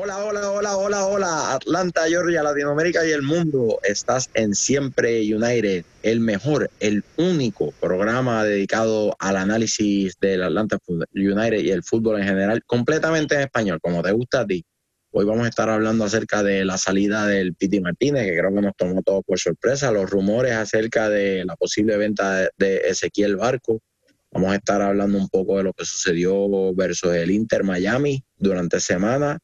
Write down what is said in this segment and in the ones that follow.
Hola, hola, hola, hola, hola, Atlanta, Georgia, Latinoamérica y el mundo. Estás en Siempre United, el mejor, el único programa dedicado al análisis del Atlanta United y el fútbol en general, completamente en español, como te gusta a ti. Hoy vamos a estar hablando acerca de la salida del Piti Martínez, que creo que nos tomó todo por sorpresa, los rumores acerca de la posible venta de Ezequiel Barco. Vamos a estar hablando un poco de lo que sucedió versus el Inter Miami durante semana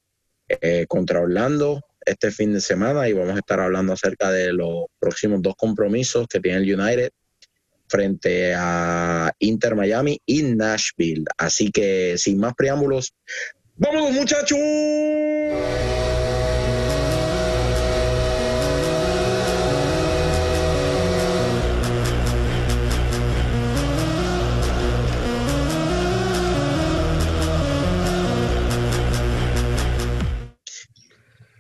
eh, contra Orlando este fin de semana y vamos a estar hablando acerca de los próximos dos compromisos que tiene el United frente a Inter Miami y Nashville. Así que sin más preámbulos, ¡vámonos muchachos!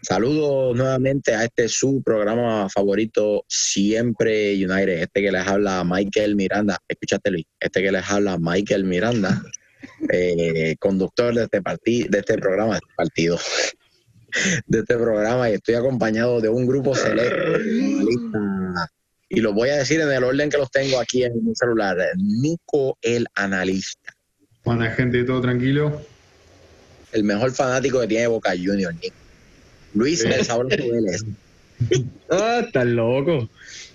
Saludos nuevamente a este su programa favorito, Siempre United. Este que les habla Michael Miranda. Escúchate, Luis. Este que les habla Michael Miranda, eh, conductor de este, partido, de este programa, de este partido, de este programa. Y estoy acompañado de un grupo selecto. Y lo voy a decir en el orden que los tengo aquí en mi celular. Nico, el analista. Buena gente, todo tranquilo. El mejor fanático que tiene Boca Junior, Nico. Luis, el sabroso Vélez. Ah, estás loco.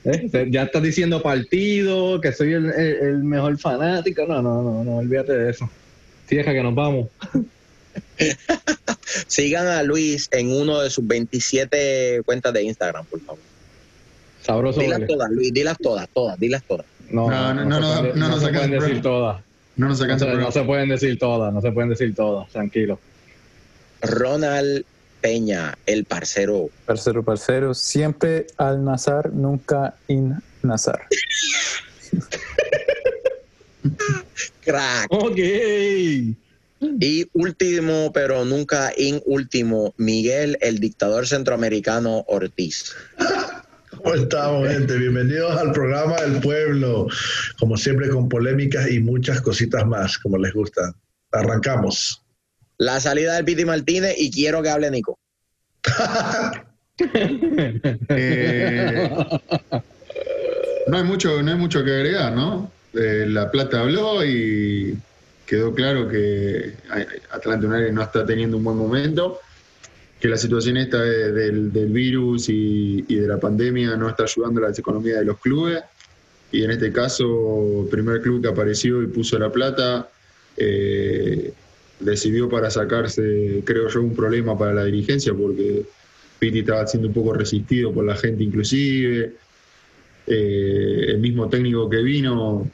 Eh, ya estás diciendo partido, que soy el, mejor fanático. No, no, no, no, olvídate de eso. Deja que nos vamos. Sigan a Luis en uno de sus 27 cuentas de Instagram, por favor. Sabroso. Dilas todas, Luis, dilas todas, todas, dilas todas. No, no, no, no, no, no, no se pueden decir todas. No nos no se pueden decir todas, no se pueden decir todas, tranquilo. Ronald Peña, el parcero. Parcero, parcero, siempre al Nazar, nunca in Nazar. Crack. Ok. Y último, pero nunca in último, Miguel, el dictador centroamericano Ortiz. ¿Cómo estamos, gente? Bienvenidos al programa del pueblo. Como siempre, con polémicas y muchas cositas más, como les gusta. Arrancamos la salida del Piti Martínez y quiero que hable Nico. Eh, no hay mucho, no hay mucho que agregar, ¿no? La Plata habló y quedó claro que Atlanta United no está teniendo un buen momento, que la situación esta del, virus y, de la pandemia no está ayudando a la economía de los clubes. Y en este caso, primer club que apareció y puso la plata eh, decidió para sacarse, creo yo, un problema para la dirigencia, porque Piti estaba siendo un poco resistido por la gente inclusive. Eh, el mismo técnico que vino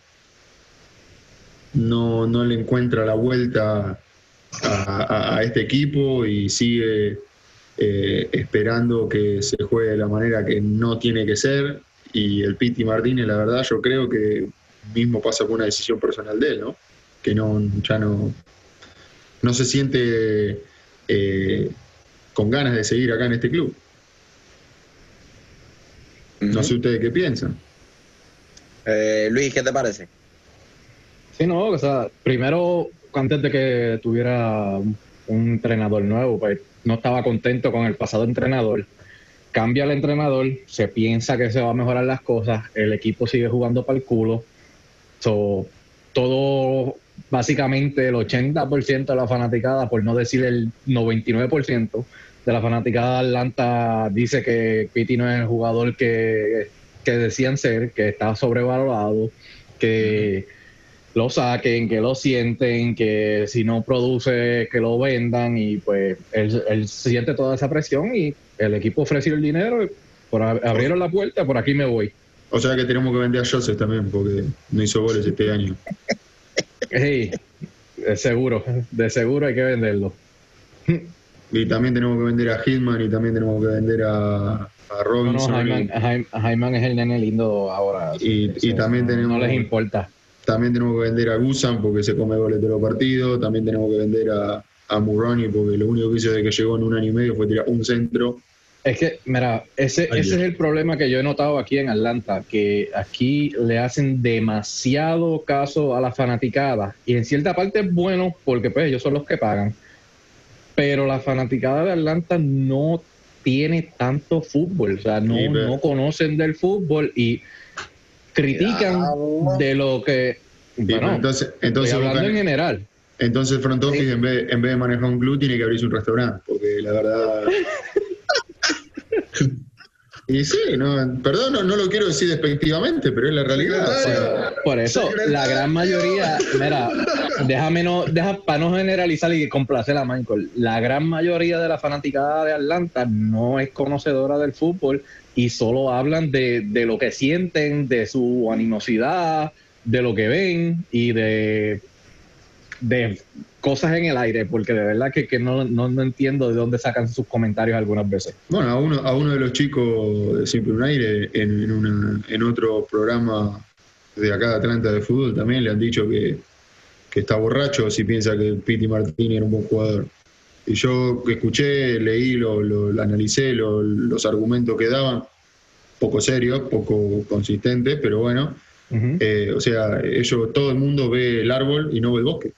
no, no le encuentra la vuelta a, este equipo y sigue eh, esperando que se juegue de la manera que no tiene que ser. Y el Piti Martínez, la verdad, yo creo que mismo pasa por una decisión personal de él, ¿no? Que no, ya no, no se siente eh, con ganas de seguir acá en este club. No sé ustedes qué piensan. Eh, Luis, ¿qué te parece? Sí, no, o sea, primero, antes de que tuviera un, entrenador nuevo, pues no estaba contento con el pasado entrenador. Cambia el entrenador, se piensa que se va a mejorar las cosas, el equipo sigue jugando para el culo. todo básicamente el 80% de la fanaticada, por no decir el 99% de la fanaticada de Atlanta dice que Pitti no es el jugador que, decían ser, que está sobrevalorado, que lo saquen, que lo sienten, que si no produce, que lo vendan y pues él, siente toda esa presión y el equipo ofreció el dinero, por, abrieron la puerta, por aquí me voy. O sea que tenemos que vender a Joseph también porque no hizo goles este año. Sí, de seguro, de seguro hay que venderlo. Y también tenemos que vender a Hillman y también tenemos que vender a, a Robinson. No, es el nene lindo ahora. Y, también tenemos. No les importa. También tenemos que vender a Gusan porque se come goles de los partidos. También tenemos que vender a, a porque lo único que hizo desde que llegó en un año y medio fue tirar un centro es que, mira, ese, ese es el problema que yo he notado aquí en Atlanta, que aquí le hacen demasiado caso a la fanaticada y en cierta parte es bueno porque pues ellos son los que pagan, pero la fanaticada de Atlanta no tiene tanto fútbol, o sea, no, Sí, no conocen del fútbol y critican de lo que... Sí, Bueno, pero entonces, entonces, estoy hablando en general. entonces el front office en vez, en vez de manejar un club tiene que abrirse un restaurante, porque la verdad... Y sí, no, perdón, no, no lo quiero decir despectivamente, pero es la realidad. Por eso, Secretario. la gran mayoría, mira, déjame no, deja, para no generalizar y complacer a Michael, la gran mayoría de la fanaticada de Atlanta no es conocedora del fútbol y solo hablan de, de lo que sienten, de su animosidad, de lo que ven y de, de cosas en el aire, porque de verdad que, que no, no, no entiendo de dónde sacan sus comentarios algunas veces. Bueno, a uno, a uno de los chicos de Siempre un Aire, en, en, una- en otro programa de acá de Atlanta de fútbol, también le han dicho que, que está borracho si piensa que Piti Martínez era un buen jugador. Y yo escuché, leí, lo, lo- lo analicé, lo- los argumentos que daban, poco serios, poco consistentes, pero bueno, eh, o sea, ellos, todo el mundo ve el árbol y no ve el bosque.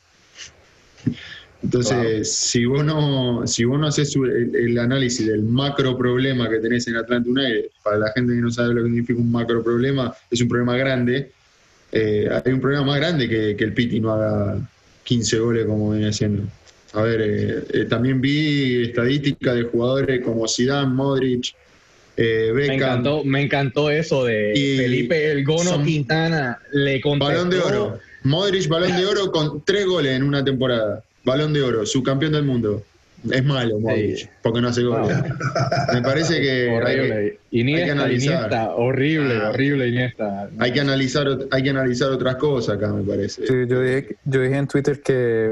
Entonces, si vos no, si vos no haces el, el análisis del macro problema que tenés en Atlanta United, para la gente que no sabe lo que significa un macro problema, es un problema grande. eh, hay un problema más grande que, que el Piti no haga 15 goles como viene haciendo. A ver, eh, eh, también vi estadísticas de jugadores como Zidane, Modric, eh, Me Beckham, encantó, me encantó eso de Y Felipe El Gono son- Quintana le contestó. Balón de oro. Modric, balón de oro con tres goles en una temporada. Balón de oro, subcampeón del mundo. Es malo, Modric, Sí. porque no hace goles. Me parece que hay, que Horrible. Iniesta, hay que analizar. Iniesta, horrible, Ah. horrible Iniesta. hay que analizar, hay que analizar otras cosas acá, me parece. Sí, yo, dije, yo dije en Twitter que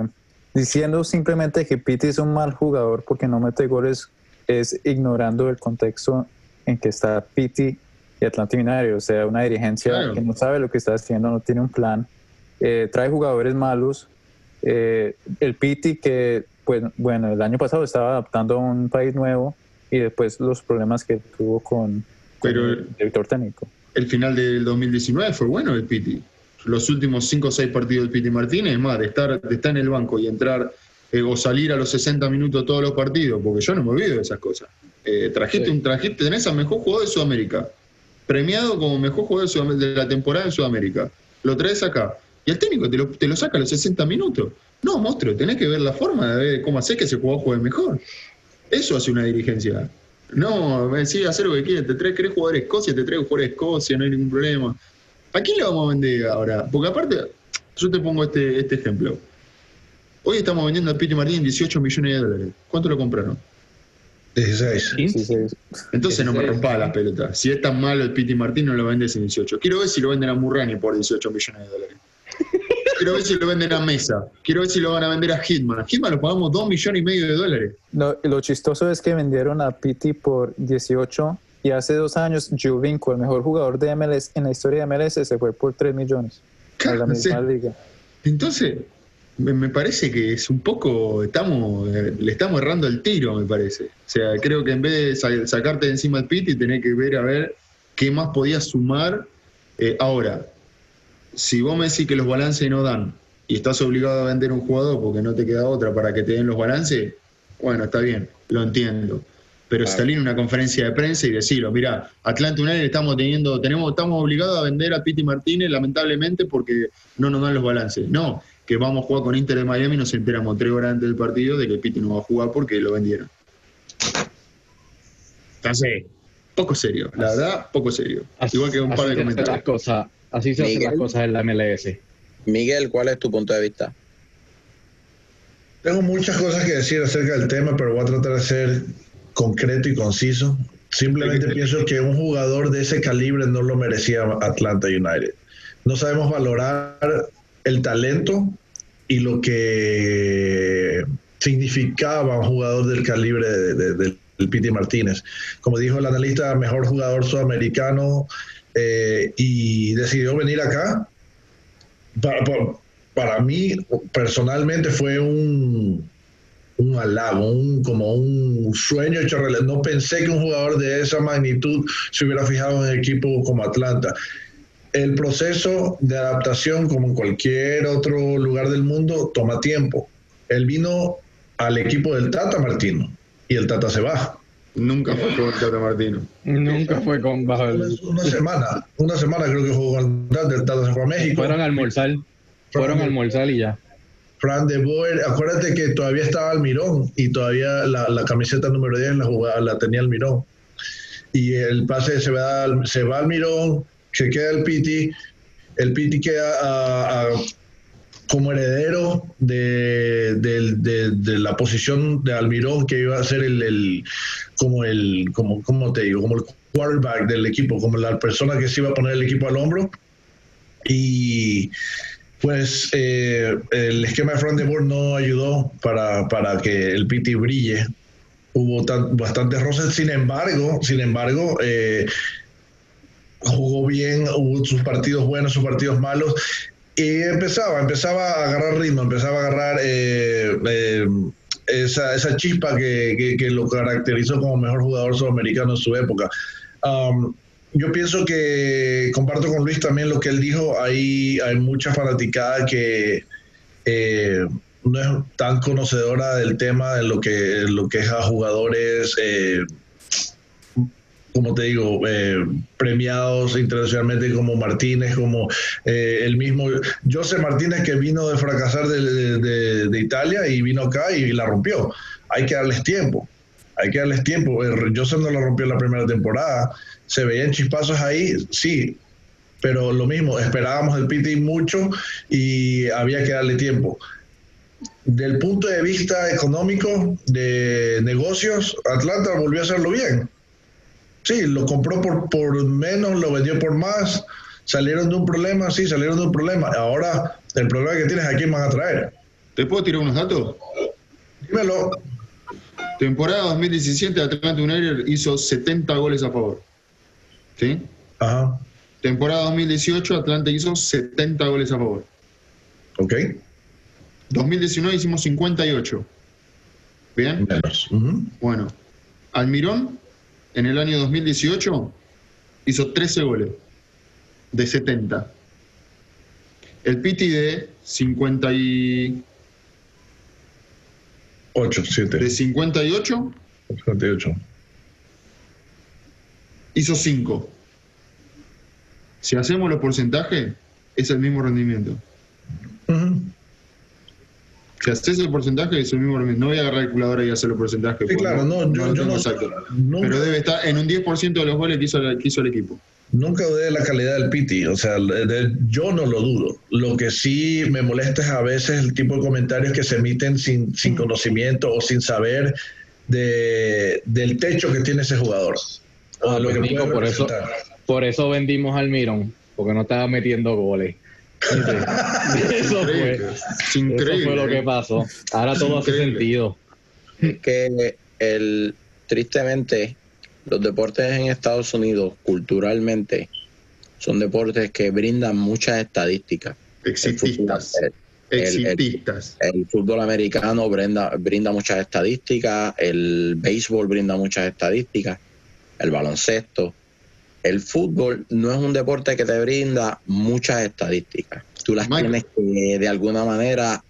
diciendo simplemente que Pitti es un mal jugador porque no mete goles es ignorando el contexto en que está Pitti y Atlanta United, o sea, una dirigencia Claro. que no sabe lo que está haciendo, no tiene un plan, eh, trae jugadores malos. Eh, el Pitti que, pues, bueno, el año pasado estaba adaptando a un país nuevo y después los problemas que tuvo con, el director técnico. El final del 2019 fue bueno el Piti. Los últimos 5 o 6 partidos del Piti Martínez, más, de estar, de estar en el banco y entrar eh, o salir a los 60 minutos todos los partidos, porque yo no me olvido de esas cosas. Eh, trajiste Sí. un trajiste, tenés al mejor jugador de Sudamérica, premiado como mejor jugador de, Sudam- de la temporada en Sudamérica. Lo traes acá. Y el técnico te lo, te lo saca a los 60 minutos. No, monstruo, tenés que ver la forma de ver cómo hacer que ese jugador juegue mejor. Eso hace una dirigencia. No, decís hacer lo que quieras, te traes, querés jugar a Escocia, te traes jugar a Escocia, no hay ningún problema. ¿A quién le vamos a vender ahora? Porque aparte, yo te pongo este, este ejemplo. Hoy estamos vendiendo a Piti Martín 18 millones de dólares. ¿Cuánto lo compraron? 16. Sí, sí. Entonces no me Sí, rompa sí. las pelotas. Si es tan malo el Piti Martín, no lo vendes en 18. Quiero ver si lo venden a Murrani por 18 millones de dólares. Quiero ver si lo venden a Mesa. Quiero ver si lo van a vender a Hitman. A Hitman lo pagamos 2 millones y medio de dólares. No, lo chistoso es que vendieron a Pitti por 18 y hace dos años Juvinko, el mejor jugador de MLS en la historia de MLS, se fue por 3 millones a la misma liga. Entonces, me, parece que es un poco, estamos, eh, le estamos errando el tiro, me parece. O sea, creo que en vez de sa- sacarte de encima el Piti, tenés que ver a ver qué más podías sumar. Eh, ahora, si vos me decís que los balances no dan y estás obligado a vender un jugador porque no te queda otra para que te den los balances, bueno, está bien, lo entiendo. Pero Claro. salir en una conferencia de prensa y decirlo, mira, Atlanta United estamos teniendo, tenemos, estamos obligados a vender a Piti Martínez, lamentablemente, porque no nos dan los balances. No, que vamos a jugar con Inter de Miami y nos enteramos tres horas antes del partido de que Piti no va a jugar porque lo vendieron. Entonces, poco serio, la verdad, poco serio. Así- Igual que un par de comentarios. cosas, así se hacen Miguel. las cosas en la MLS. Miguel, ¿cuál es tu punto de vista? Tengo muchas cosas que decir acerca del tema, pero voy a tratar de ser concreto y conciso. Simplemente pienso que un jugador de ese calibre no lo merecía Atlanta United. No sabemos valorar el talento y lo que significaba un jugador del calibre de, de- de- del Piti Martínez. Como dijo el analista, mejor jugador sudamericano eh, y decidió venir acá. Para, para- mí, personalmente, fue un, un halago, un, como un sueño hecho realidad. No pensé que un jugador de esa magnitud se hubiera fijado en un equipo como Atlanta. El proceso de adaptación, como en cualquier otro lugar del mundo, toma tiempo. Él vino al equipo del Tata Martino y el Tata se va. Nunca fue con Tata Martino. Nunca fue con bajo Una, el... una semana, una semana creo que jugó con el Tata, el Tata se fue a México. Fueron a almorzar. Fueron a almorzar y ya. Fran de Boer, acuérdate que todavía estaba Almirón y todavía la, la camiseta número 10 la, jugaba, la tenía Almirón. Y el pase se va, al- se va Almirón, se queda el Piti, el Piti queda a- a- como heredero de, de- de la posición de Almirón que iba a ser el, el- como el como, ¿cómo te digo? como el quarterback del equipo, como la persona que se iba a poner el equipo al hombro. Y pues eh, el esquema de Fran de Boer no ayudó para, para que el Piti brille. Hubo tan- bastantes roces, sin embargo, sin embargo, eh, jugó bien, hubo sus partidos buenos, sus partidos malos. Y empezaba, empezaba a agarrar ritmo, empezaba a agarrar eh, eh, esa, esa chispa que, que- lo caracterizó como mejor jugador sudamericano en su época. Um, yo pienso que comparto con Luis también lo que él dijo. Hay, hay mucha fanaticada que eh, no es tan conocedora del tema de lo que, lo que es a jugadores, eh, como te digo, eh, premiados internacionalmente como Martínez, como eh, el mismo José Martínez que vino de fracasar de, de- Italia y vino acá y la rompió. Hay que darles tiempo. Hay que darles tiempo. Eh, José no la rompió la primera temporada. Se veían chispazos ahí, sí, pero lo mismo, esperábamos del Piti mucho y había que darle tiempo. Del punto de vista económico, de negocios, Atlanta volvió a hacerlo bien. Sí, lo compró por, por menos, lo vendió por más, salieron de un problema, sí, salieron de un problema. Ahora, el problema que tienes, ¿a quién van a traer? ¿Te puedo tirar unos datos? Dímelo. Temporada 2017, Atlanta United hizo 70 goles a favor. ¿Sí? Ajá, Temporada 2018, Atlanta hizo 70 goles a favor. ok. 2019 hicimos 58. ¿Bien? Menos. Bueno, Almirón en el año 2018 hizo 13 goles de 70. El Piti de 50 y, 8, de 7, 58 58. hizo 5. Si hacemos los porcentajes, es el mismo rendimiento. Ujú. Si haces el porcentaje, es el mismo rendimiento. No voy a agarrar la calculadora y hacer los porcentajes. Sí, claro, no, yo, lo no, exacto. nunca, Pero debe estar en un 10% de los goles que hizo, la- que hizo el equipo. nunca dudé de la calidad del Piti, o sea, de- de- yo no lo dudo. Lo que sí me molesta es a veces el tipo de comentarios que se emiten sin, sin conocimiento o sin saber de, del techo que tiene ese jugador. O Ah, lo que pues, Nico, por eso, por eso vendimos al Mirón, porque no estaba metiendo goles. eso fue, Es increíble. eso fue lo que pasó. Ahora todo hace sentido. que el tristemente los deportes en Estados Unidos culturalmente son deportes que brindan muchas estadísticas. El Exitistas. el- el- Exitistas. el fútbol americano brinda, brinda muchas estadísticas, el béisbol brinda muchas estadísticas, el baloncesto. El fútbol no es un deporte que te brinda muchas estadísticas. Tú las Michael. tienes que de alguna manera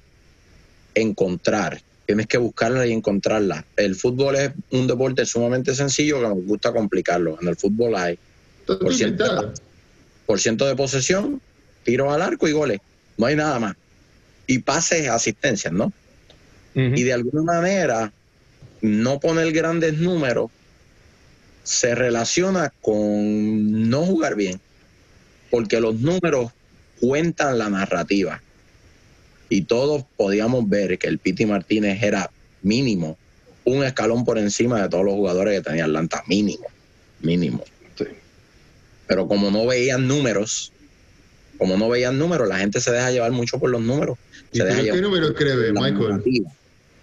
encontrar. Tienes que buscarlas y encontrarlas. El fútbol es un deporte sumamente sencillo que nos gusta complicarlo. En el fútbol hay por ciento. inventada. por ciento de posesión, tiros al arco y goles. No hay nada más. Y pases, asistencias, ¿no? Y de alguna manera no poner grandes números se relaciona con no jugar bien, porque los números cuentan la narrativa. Y todos podíamos ver que el Piti Martínez era mínimo, un escalón por encima de todos los jugadores que tenía Atlanta, mínimo, mínimo. Pero como no veían números, como no veían números, la gente se deja llevar mucho por los números. ¿Y Se deja qué cree, Michael? narrativa,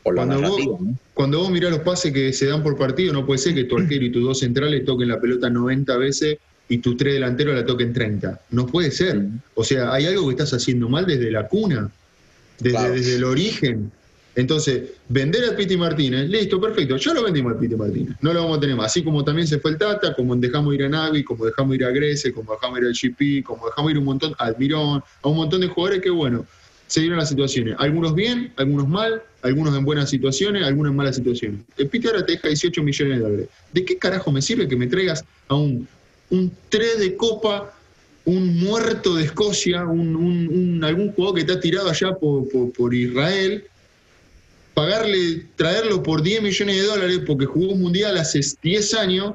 por la vos, narrativa, ¿no? Cuando vos mirás los pases que se dan por partido, no puede ser que tu arquero y tus dos centrales toquen la pelota 90 veces y tus tres delanteros la toquen 30. No puede ser. O sea, hay algo que estás haciendo mal desde la cuna, desde, Claro. desde el origen. Entonces, vender al Piti Martínez, listo, perfecto, ya lo vendimos al Piti Martínez, no lo vamos a tener más. Así como también se fue el Tata, como dejamos ir a Navi, como dejamos ir a Grece, como dejamos ir al GP, como dejamos ir un montón, a Almirón, a un montón de jugadores que, bueno, se dieron las situaciones. Algunos bien, algunos mal, algunos en buenas situaciones, algunos en malas situaciones. El Piti ahora te deja 18 millones de dólares. ¿De qué carajo me sirve que me traigas a un, un 3 de copa, un muerto de Escocia, un, algún jugador que está tirado allá por, por- Israel? Pagarle, traerlo por 10 millones de dólares porque jugó un mundial hace 10 años.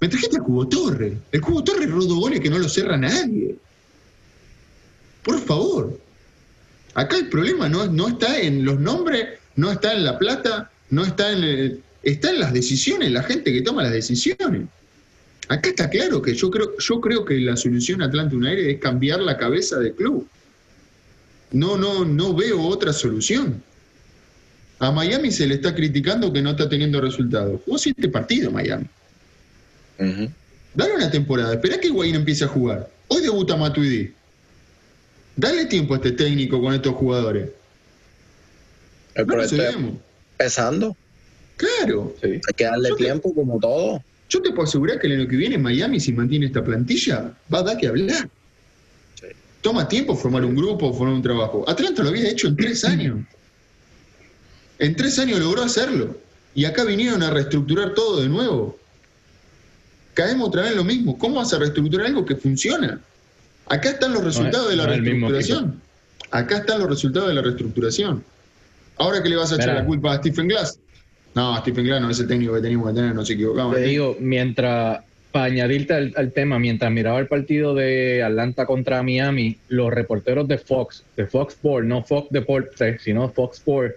Me trajiste a Cubo Torre. El Cubo Torre rodó goles que no lo cerra nadie. Por favor. Acá el problema no, no está en los nombres, no está en la plata, no está en el- está en las decisiones, la gente que toma las decisiones. Acá está claro que yo creo, yo creo que la solución Atlanta United es cambiar la cabeza del club. No, no, no veo otra solución. A Miami se le está criticando que no está teniendo resultados. Jugó siete partidos Miami. Ujú. Dale una temporada, espera que Higuaín empiece a jugar. Hoy debuta Matuidi. Dale tiempo a este técnico con estos jugadores. El No resolvemos. empezando. Claro. Sí. Hay que darle Yo te- tiempo como todo. Yo te puedo asegurar que el año que viene Miami, si mantiene esta plantilla, va a dar que hablar. Sí. Toma tiempo formar un grupo, formar un trabajo. Atlanta lo había hecho en tres años. En tres años logró hacerlo. Y acá vinieron a reestructurar todo de nuevo. Caemos otra vez en lo mismo. ¿Cómo vas a reestructurar algo que funciona? Acá están los resultados de la no reestructuración. Acá están los resultados de la reestructuración. Ahora que le vas a echar la culpa a Stephen Glass. No, Stephen Glass no es el técnico que teníamos que tener, nos equivocamos. Te digo, mientras, para añadirte al, al tema, mientras miraba el partido de Atlanta contra Miami, los reporteros de Fox, de Fox Sport, no Fox Deportes, sino Fox Sport,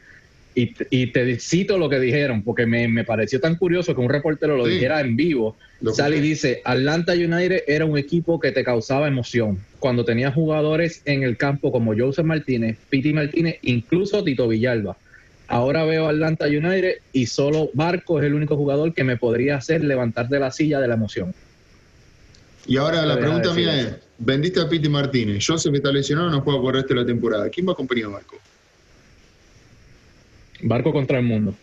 y, te- y te cito lo que dijeron, porque me, me pareció tan curioso que un reportero lo Sí. dijera en vivo. Lo Sale y dice, Atlanta United era un equipo que te causaba emoción. Cuando tenía jugadores en el campo como Joseph Martínez, Piti Martínez, incluso Tito Villalba. Ahora veo Atlanta United y solo Barco es el único jugador que me podría hacer levantar de la silla de la emoción. Y ahora la pregunta mía es, vendiste a Piti Martínez, Joseph está lesionado, no juega por el resto de la temporada. ¿Quién va a acompañar a Marco? Barco contra el mundo.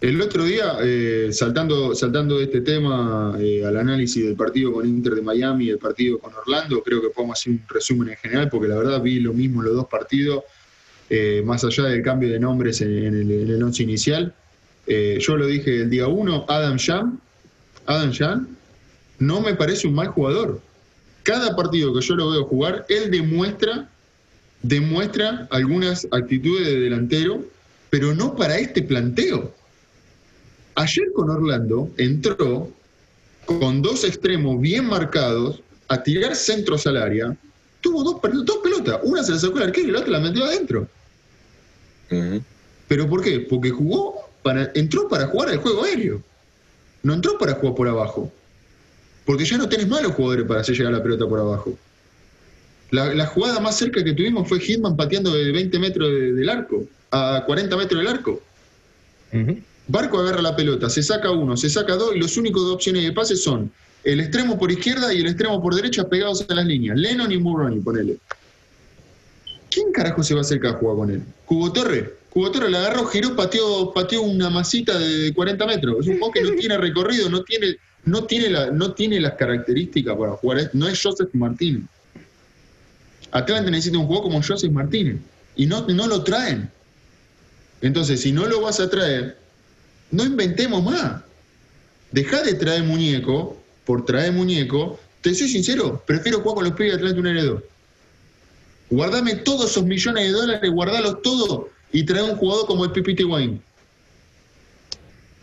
El otro día, eh, saltando, saltando de este tema eh, al análisis del partido con Inter de Miami y el partido con Orlando, creo que podemos hacer un resumen en general, porque la verdad vi lo mismo en los dos partidos, eh, más allá del cambio de nombres en, el, en el once inicial. Yo lo dije el día uno, Adam Sham, Adam Sham no me parece un mal jugador. Cada partido que yo lo veo jugar, él demuestra, demuestra algunas actitudes de delantero, pero no para este planteo. Ayer con Orlando entró con dos extremos bien marcados a tirar centros al área. Tuvo dos, pel- dos pelotas. Una se la sacó el arquero y la otra la metió adentro. ¿Pero por qué? Porque jugó para, entró para jugar al juego aéreo. No entró para jugar por abajo. Porque ya no tenés malos jugadores para hacer llegar la pelota por abajo. La, la jugada más cerca que tuvimos fue Hitman pateando de 20 metros de- del arco, a 40 metros del arco. Barco agarra la pelota, se saca uno, se saca dos y los únicos dos opciones de pase son el extremo por izquierda y el extremo por derecha pegados a las líneas. Lennon y Murray, ponele. ¿Quién carajo se va a acercar a jugar con él? Cubo Torre. Cubo Torre la agarró, giró, pateó, pateó una masita de 40 metros. Es un juego que no tiene recorrido, no tiene, no tiene, la, no tiene las características para jugar. No es Joseph Martínez. Atlanta necesita un juego como Joseph Martínez. Y no, no lo traen. Entonces, si no lo vas a traer, no inventemos más. Deja de traer muñeco por traer muñeco. Te soy sincero, prefiero jugar con los pibes de Atlanta United 2. Guardame todos esos millones de dólares, guardalos todos y trae un jugador como el Pipiti Wayne.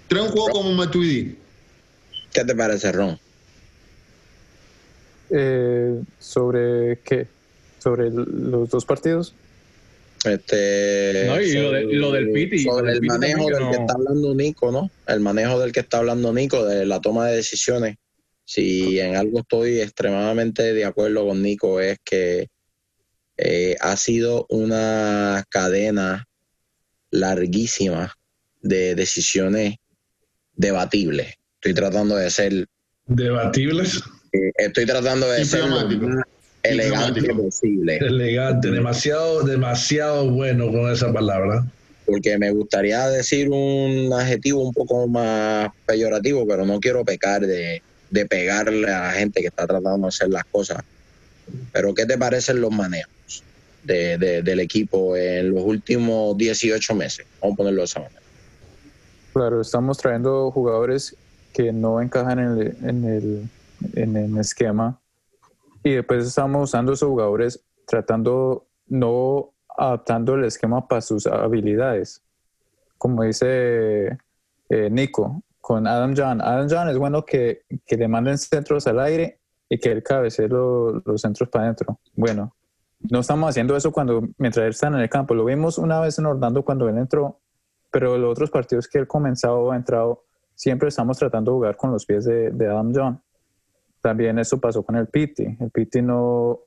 Trae un jugador como Matuidi. ¿Qué te parece, Ron? Eh, ¿Sobre qué? ¿Sobre los dos partidos? Este, No, y lo de- lo del Piti, Sobre del el manejo del que está hablando Nico, ¿no? El manejo del que está hablando Nico, de la toma de decisiones. Si en algo estoy extremadamente de acuerdo con Nico, es que eh, ha sido una cadena larguísima de decisiones debatibles. Estoy tratando de ser, Debatibles, eh, estoy tratando de ser elegante posible. elegante, demasiado, demasiado bueno con esa palabra. porque me gustaría decir un adjetivo un poco más peyorativo, pero no quiero pecar de, de pegarle a la gente que está tratando de hacer las cosas. Pero ¿qué te parecen los manejos? de, del equipo en los últimos 18 meses. Vamos a ponerlo de esa manera. Claro, estamos trayendo jugadores que no encajan en el, en el, en el esquema y después estamos usando esos jugadores tratando, no adaptando el esquema para sus habilidades. Como dice eh, Nico, con Adam John. Adam John es bueno que, que le manden centros al aire y que él cabecee los centros para adentro. Bueno, no estamos haciendo eso cuando mientras él está en el campo. Lo vimos una vez en Orlando cuando él entró, pero los otros partidos que él comenzado ha entrado, siempre estamos tratando de jugar con los pies de, de Adam John. También eso pasó con el Piti. El Piti no...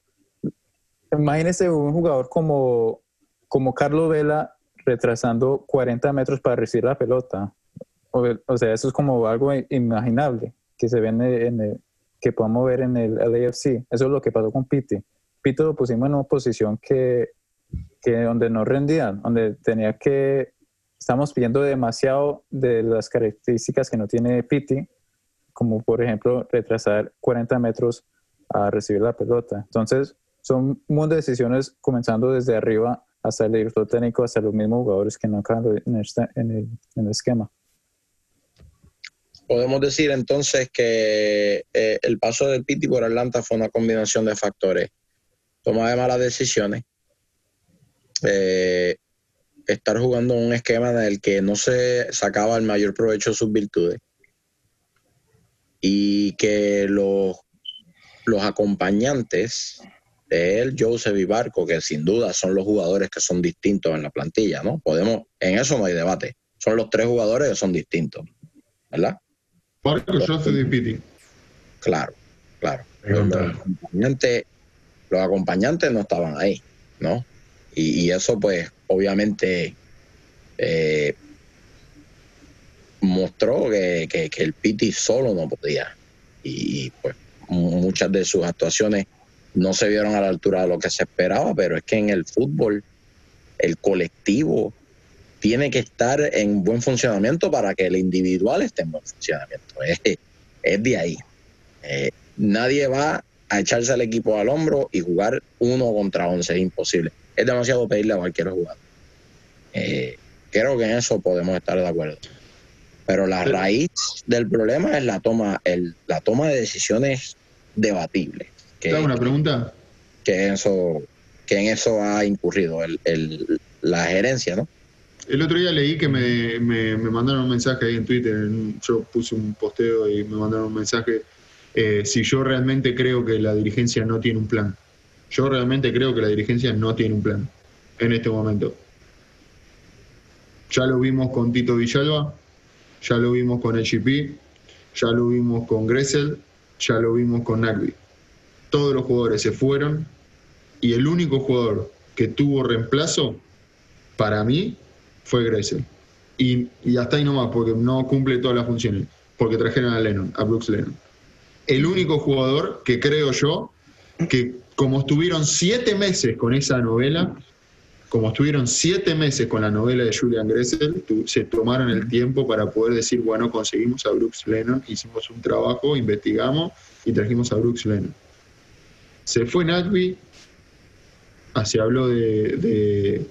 Imagínese un jugador como, como Carlos Vela retrasando 40 metros para recibir la pelota. O, sea, eso es como algo imaginable que se ve en, el, que podemos ver en el LAFC. Eso es lo que pasó con Piti. Piti lo pusimos en una posición que, que donde no rendía, donde tenía que estamos pidiendo demasiado de las características que no tiene Piti, como por ejemplo retrasar 40 metros a recibir la pelota. Entonces, son muchas decisiones comenzando desde arriba hasta el director técnico, hasta los mismos jugadores que no acaban en, en, el, esquema. Podemos decir entonces que eh, el paso del Piti por Atlanta fue una combinación de factores. Toma malas decisiones, eh, estar jugando un esquema en el que no se sacaba el mayor provecho de sus virtudes y que los, los acompañantes de él, Joseph y Barco, que sin duda son los jugadores que son distintos en la plantilla, ¿no? Podemos, en eso no hay debate. Son los tres jugadores que son distintos, ¿verdad? Barco, Joseph y Piti. Claro, claro. Los acompañantes, los acompañantes no estaban ahí, ¿no? Y, eso, pues, obviamente eh, mostró que, el Piti solo no podía. Y, pues muchas de sus actuaciones no se vieron a la altura de lo que se esperaba, pero es que en el fútbol el colectivo tiene que estar en buen funcionamiento para que el individual esté en buen funcionamiento. Es, de ahí. Eh, nadie va a echarse al equipo al hombro y jugar uno contra once, es imposible es demasiado pedirle a cualquier jugador. Eh, creo que en eso podemos estar de acuerdo. Pero la raíz del problema es la toma, el, la toma de decisiones debatibles. Que, una pregunta? Que en eso, que en eso ha incurrido el, la gerencia, ¿no? El otro día leí que me, me, mandaron un mensaje ahí en Twitter, yo puse un posteo y me mandaron un mensaje, eh, si yo realmente creo que la dirigencia no tiene un plan. Yo realmente creo que la dirigencia no tiene un plan en este momento. Ya lo vimos con Tito Villalba, ya lo vimos con HGP, ya lo vimos con Gressel, ya lo vimos con Nagby. Todos los jugadores se fueron y el único jugador que tuvo reemplazo para mí fue Gressel. Y, y hasta ahí nomás, porque no cumple todas las funciones, porque trajeron a Lennon, a Brooks Lennon. El único jugador que creo yo que como estuvieron siete meses con esa novela, como estuvieron siete meses con la novela de Julian Gressel, se tomaron el tiempo para poder decir, bueno, conseguimos a Brooks Lennon, hicimos un trabajo, investigamos y trajimos a Brooks Lennon. Se fue Nagby, ah, se habló de, de,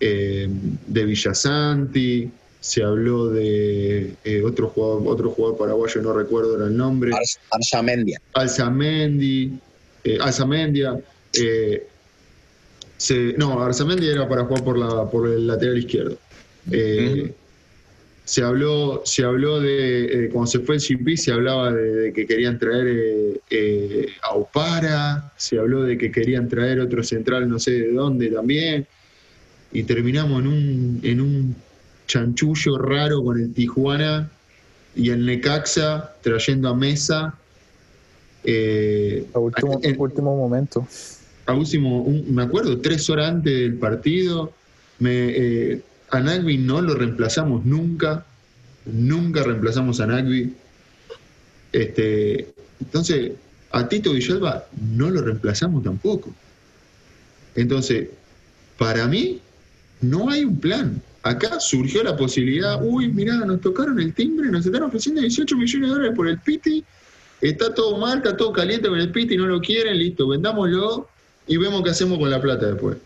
eh, de Villasanti, se habló de eh, otro jugador otro jugador paraguayo, no recuerdo el nombre. Alzamendia. Alzamendi eh, Alzamendia. Eh, no, Arzamendia era para jugar por, la, por el lateral izquierdo. Eh, se habló, se habló de, eh, cuando se fue el GP, se hablaba de, que querían traer a Opara, se habló de que querían traer otro central, no sé de dónde también, y terminamos en un, en un chanchullo raro con el Tijuana y el Necaxa trayendo a Mesa eh, a último, último momento. A último, me acuerdo, tres horas antes del partido, me, eh, a Nagby no lo reemplazamos nunca, nunca reemplazamos a Nagby. Este, entonces, a Tito Villalba no lo reemplazamos tampoco. Entonces, para mí, no hay un plan. Acá surgió la posibilidad, uy, mirá, nos tocaron el timbre, nos están ofreciendo 18 millones de dólares por el Piti Está todo mal, está todo caliente con el Piti, no lo quieren, listo, vendámoslo y vemos qué hacemos con la plata después.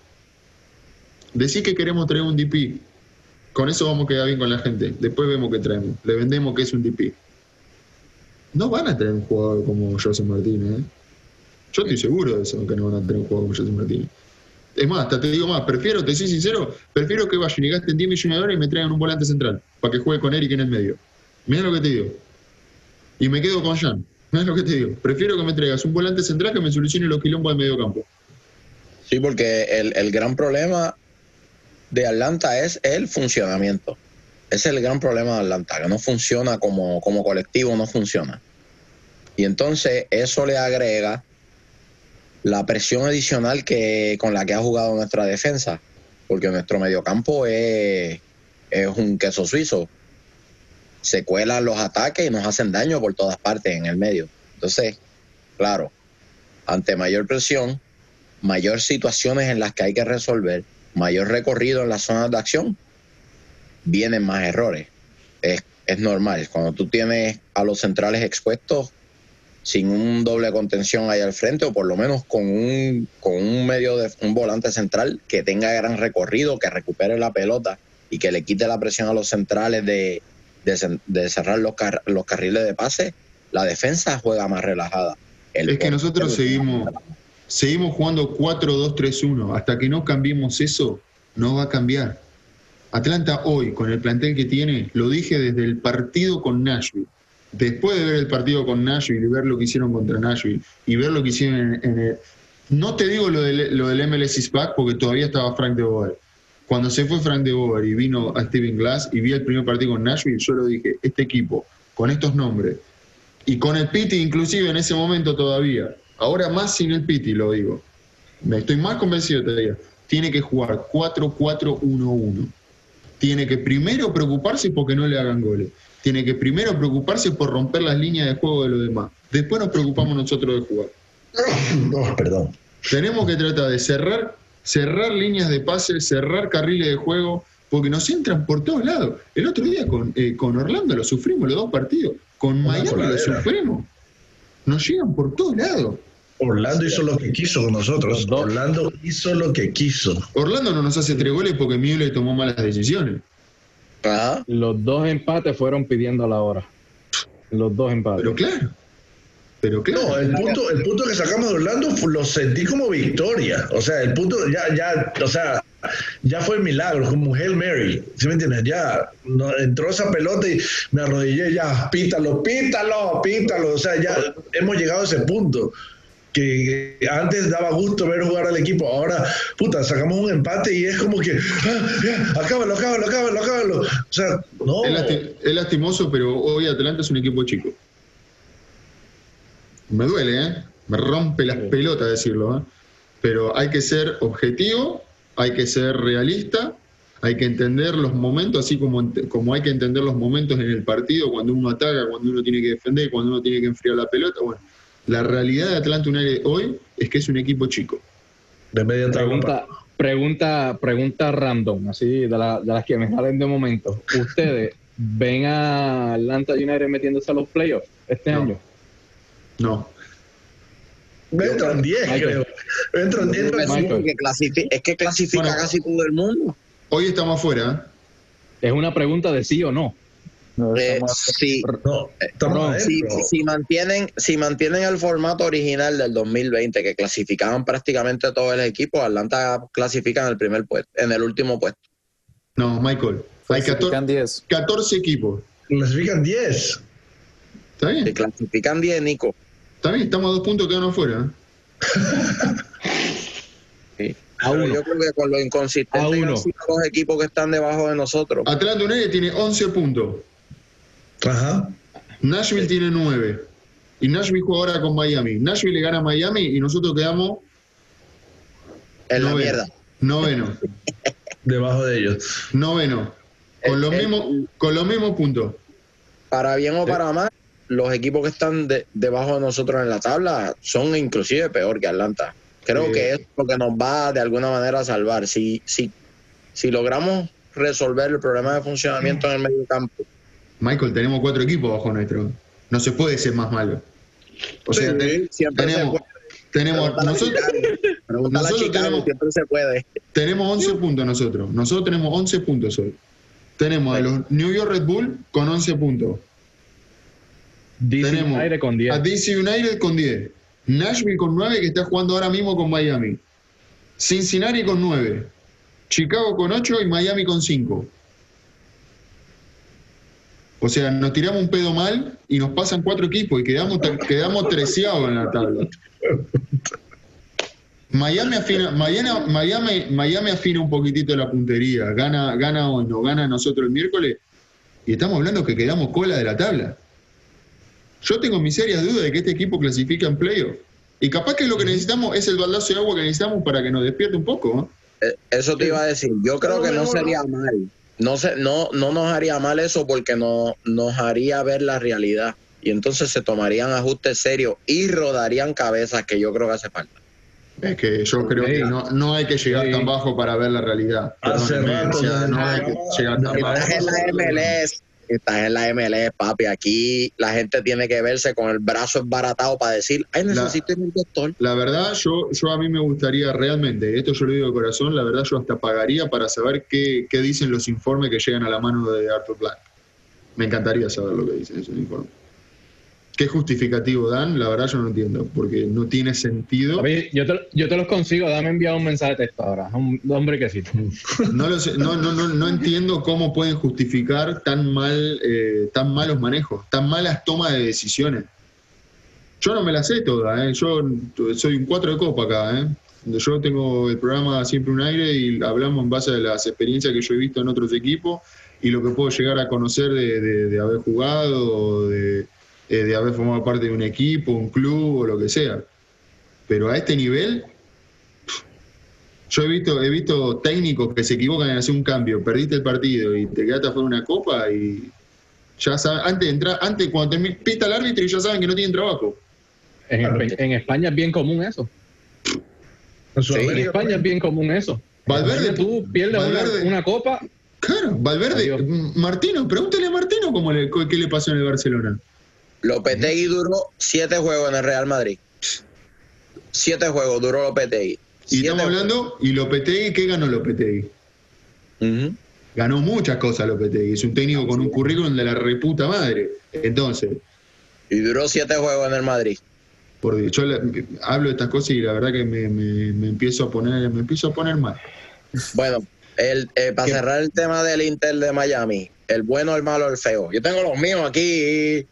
Decí que queremos traer un DP. Con eso vamos a quedar bien con la gente. Después vemos qué traemos. Le vendemos que es un DP. No van a tener un jugador como José Martínez. ¿eh? Yo estoy seguro de eso, que no van a tener un jugador como José Martínez. Es más, hasta te digo más, prefiero, te soy sincero, prefiero que vayan y gasten 10 millones de dólares y me traigan un volante central para que juegue con Eric en el medio. Mira lo que te digo. Y me quedo con Jan. Mira lo que te digo. Prefiero que me traigas un volante central que me solucione los quilombos del medio campo. Sí, porque el, el gran problema de Atlanta es el funcionamiento. Ese es el gran problema de Atlanta, que no funciona como, como colectivo, no funciona. Y entonces eso le agrega la presión adicional que con la que ha jugado nuestra defensa, porque nuestro mediocampo es, es un queso suizo. Se cuelan los ataques y nos hacen daño por todas partes en el medio. Entonces, claro, ante mayor presión, mayor situaciones en las que hay que resolver, mayor recorrido en las zonas de acción, vienen más errores. Es, es normal. Cuando tú tienes a los centrales expuestos, sin un doble contención ahí al frente o por lo menos con un, con un medio de un volante central que tenga gran recorrido, que recupere la pelota y que le quite la presión a los centrales de, de, de cerrar los, car los carriles de pase, la defensa juega más relajada. El es que nosotros seguimos, seguimos jugando 4-2-3-1. Hasta que no cambiemos eso, no va a cambiar. Atlanta hoy, con el plantel que tiene, lo dije desde el partido con Nashville después de ver el partido con Nashville y ver lo que hicieron contra Nashville y ver lo que hicieron en, el... No te digo lo del, lo del MLS is porque todavía estaba Frank de Boer. Cuando se fue Frank de Boer y vino a Steven Glass y vi el primer partido con Nashville, yo lo dije, este equipo, con estos nombres, y con el Piti inclusive en ese momento todavía, ahora más sin el Piti lo digo, me estoy más convencido todavía, tiene que jugar 4-4-1-1. Tiene que primero preocuparse porque no le hagan goles tiene que primero preocuparse por romper las líneas de juego de los demás. Después nos preocupamos nosotros de jugar. No, perdón. Tenemos que tratar de cerrar, cerrar líneas de pase, cerrar carriles de juego, porque nos entran por todos lados. El otro día con, eh, con Orlando lo sufrimos los dos partidos, con Miami lo sufrimos. Nos llegan por todos lados. Orlando hizo lo que quiso con nosotros. Orlando hizo lo que quiso. Orlando no nos hace tres goles porque Mule tomó malas decisiones. Los dos empates fueron pidiendo la hora. Los dos empates. Pero claro. Pero claro. No, el punto, el punto que sacamos de Orlando lo sentí como victoria. O sea, el punto ya, ya, o sea, ya fue el milagro, como Hail Mary. ¿Sí me entiendes? Ya no, entró esa pelota y me arrodillé, ya, pítalo, pítalo, pítalo. O sea, ya hemos llegado a ese punto que antes daba gusto ver jugar al equipo, ahora, puta, sacamos un empate y es como que, ah, ya, acábalo, acábalo, acábalo, acábalo. O sea, no. Es, lastimoso, pero hoy Atlanta es un equipo chico. Me duele, ¿eh? Me rompe las pelotas decirlo, ¿eh? Pero hay que ser objetivo, hay que ser realista, hay que entender los momentos, así como, como hay que entender los momentos en el partido, cuando uno ataca, cuando uno tiene que defender, cuando uno tiene que enfriar la pelota, bueno la realidad de Atlanta United hoy es que es un equipo chico. De media pregunta, pregunta, pregunta random, así de, las que me salen de momento. ¿Ustedes ven a Atlanta United metiéndose a los playoffs este año? No. Entran 10, creo. Entran 10. Es que clasifica casi todo el mundo. Hoy estamos afuera. Es una pregunta de sí o no. Eh, si, mantienen, si mantienen el formato original del 2020, que clasificaban prácticamente todos el equipo, Atlanta clasifica en el primer puesto, en el último puesto. No, Michael. Hay 14, 14 equipos. Clasifican 10. ¿Está bien? clasifican 10, Nico. Está bien, estamos a dos puntos quedando fuera. sí. Yo creo que con lo inconsistente los equipos que están debajo de nosotros. Atlanta United tiene 11 puntos. Ajá. Nashville tiene nueve. Y Nashville juega ahora con Miami. Nashville le gana a Miami y nosotros quedamos. En la mierda. Noveno. Debajo de ellos. Noveno. Con los mismos con los mismos puntos. Para bien o para mal, los equipos que están debajo de nosotros en la tabla son inclusive peor que Atlanta. Creo que es lo que nos va de alguna manera a salvar. Si, si, si logramos resolver el problema de funcionamiento en el medio campo Michael, tenemos cuatro equipos bajo nuestro. No se puede ser más malo. O sea, tenemos, tenemos nosotros, Pregúntale a Nosotros Chicago, tenemos- siempre se puede. Tenemos 11 puntos nosotros. Nosotros tenemos 11 puntos hoy. Tenemos a los New York Red Bull con 11 puntos. DC Tenemos United con 10. a DC United con 10. Nashville con 9 que está jugando ahora mismo con Miami. Cincinnati con 9. Chicago con 8 y Miami con 5. O sea, nos tiramos un pedo mal y nos pasan cuatro equipos y quedamos, quedamos treceados en la tabla. Miami afina, Miami, Miami, Miami afina un poquitito la puntería, gana, gana hoy, nos gana nosotros el miércoles y estamos hablando que quedamos cola de la tabla. Yo tengo mis serias dudas de que este equipo clasifique en playoff. Y capaz que lo que necesitamos es el baldazo de agua que necesitamos para que nos despierte un poco. ¿no? Eh, Eso te iba a decir. Yo creo que no sería mal. No, se, no, no nos haría mal eso porque no, nos haría ver la realidad. Y entonces se tomarían ajustes serios y rodarían cabezas que yo creo que hace falta. Es que yo creo que no, no hay que llegar Sí. tan bajo para ver la realidad. Hace rato, no hay que llegar tan bajo. En la MLS, estás en la MLS, papi. Aquí la gente tiene que verse con el brazo esbaratado para decir, ay, necesito ir al doctor. La verdad, yo, yo a mí me gustaría realmente, esto yo lo digo de corazón, la verdad yo hasta pagaría para saber qué, qué dicen los informes que llegan a la mano de Arthur Blank. Me encantaría saber lo que dicen esos informes. ¿Qué justificativo dan? La verdad yo no entiendo, porque no tiene sentido. Papi, Yo te, yo te los consigo, dame enviar un mensaje de texto ahora. Un hombre que sí. No, lo sé, no, no, no, no entiendo cómo pueden justificar tan mal, eh, tan malos manejos, tan malas tomas de decisiones. Yo no me las sé todas, ¿eh? yo soy un cuatro de copa acá. ¿eh? Yo tengo el programa Siempre un aire y hablamos en base a las experiencias que yo he visto en otros equipos y lo que puedo llegar a conocer de, de- de haber jugado, de, eh, de haber formado parte de un equipo, un club o lo que sea. Pero a este nivel, yo he visto, he visto técnicos que se equivocan en hacer un cambio, perdiste el partido y te quedaste fuera de una copa y ya saben, antes de entrar, antes cuando termina, pita el árbitro y ya saben que no tienen trabajo. En, en España es bien común eso. En España es bien común eso. Valverde, tú pierdes una- Valverde. una, copa, Claro, Valverde, Adiós. Martino, pregúntale a Martino cómo le, qué le pasó en el Barcelona. Lopetegui duró siete juegos en el Real Madrid. Siete juegos duró Lopetegui. Y Siete estamos hablando, y Lopetegui, ¿qué ganó Lopetegui? Ganó muchas cosas Lopetegui, es un técnico con un currículum de la reputa madre. Entonces, Y duró siete juegos en el Madrid. por Dios, yo le- hablo de estas cosas y la verdad que me, me- me empiezo a poner, me empiezo a poner mal. Bueno, el, eh, para ¿Qué? cerrar el tema del Inter de Miami, el bueno, el malo, el feo. Yo tengo los míos aquí.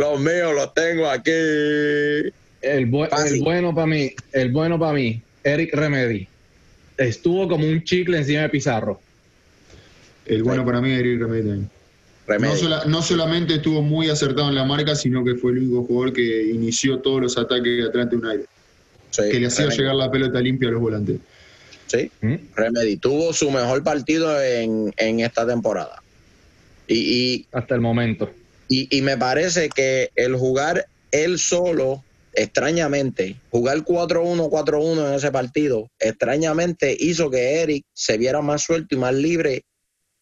Los míos los tengo aquí. el, bu- Fácil. el bueno para mí, el bueno para mí, Eric Remedy. Estuvo como un chicle encima de Pizarro. El bueno para mí Eric Remedy también. No, sola- no solamente estuvo muy acertado en la marca, sino que fue el único jugador que inició todos los ataques de Atlanta United, Sí, que le hacía Remedy. llegar la pelota limpia a los volantes. Sí, ¿Mm? Remedy tuvo su mejor partido en, en esta temporada. Y, y, Hasta el momento. Y, y me parece que el jugar él solo, extrañamente, jugar 4-1, 4-1 en ese partido, extrañamente hizo que Eric se viera más suelto y más libre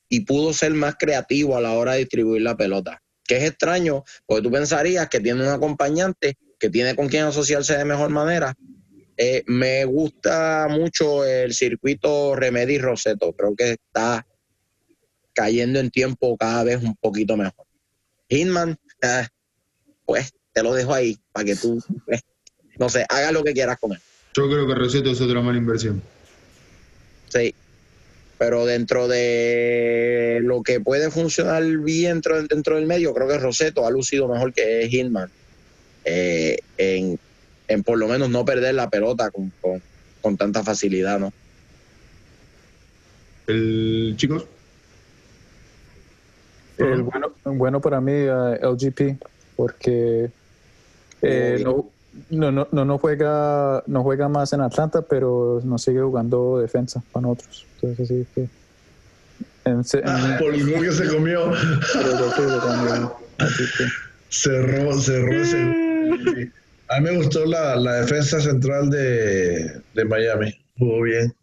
y pudo ser más creativo a la hora de distribuir la pelota. Que es extraño, porque tú pensarías que tiene un acompañante, que tiene con quien asociarse de mejor manera. Eh, me gusta mucho el circuito Remedy Roseto. Creo que está cayendo en tiempo cada vez un poquito mejor. Hitman, ah, pues te lo dejo ahí para que tú, eh, no sé, haga lo que quieras con él. Yo creo que Roseto es otra mala inversión. Sí. Pero dentro de lo que puede funcionar bien dentro, dentro del medio, creo que Roseto ha lucido mejor que Hitman. eh, en, en por lo menos no perder la pelota con, con, con tanta facilidad, ¿no? El, chicos, El bueno, bueno para mí, eh, LGP, porque eh, no, no, no, no, no juega, no juega más en Atlanta, pero no sigue jugando defensa para nosotros. Entonces, así que. En, se- en- Ah, por el gol que se comió, cerró, cerró ese gol. A mí me gustó la, la defensa central de, de Miami. Jugó bien.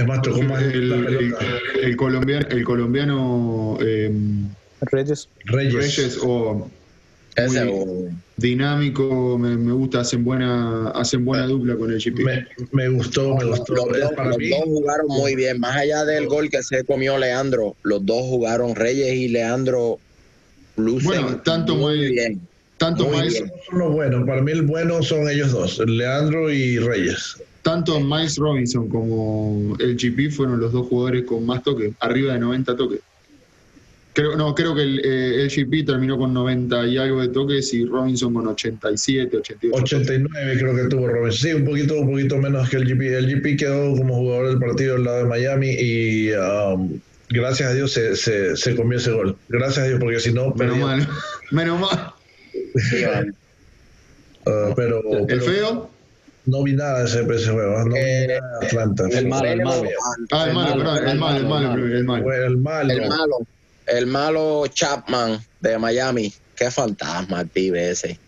Es más, tocó más el, la el- pelota. el colombiano, el colombiano eh, Reyes. Reyes. Reyes o dinámico, me, me gusta, hacen buena, hacen buena dupla con el GP. Me, me gustó, me gustó. Para los mí, dos jugaron muy bien. Más allá del gol que se comió Leandro, los dos jugaron Reyes y Leandro lucen Bueno, tanto muy muy- bien. Tanto Muy Miles, bien. son los buenos. Para mí el bueno son ellos dos, Leandro y Reyes. Tanto Miles Robinson como el GP fueron los dos jugadores con más toques, arriba de 90 toques. Creo, no, creo que el, eh, el GP terminó con 90 y algo de toques y Robinson con 87, 88. 89 creo que tuvo Robinson. Sí, un poquito, un poquito menos que el GP. El GP quedó como jugador del partido al lado de Miami y um, gracias a Dios se, se, se comió ese gol. Gracias a Dios, porque si no, Menos mal, menos mal. Uh, pero, El pero feo, no vi nada de ese, ese juego. ¿eh? No Eh, vi nada de Atlanta. el malo, el malo. ah, el malo, perdón, el malo, el malo, el malo. El malo. El malo, el malo Chapman de Miami. Qué fantasma el pibe ese.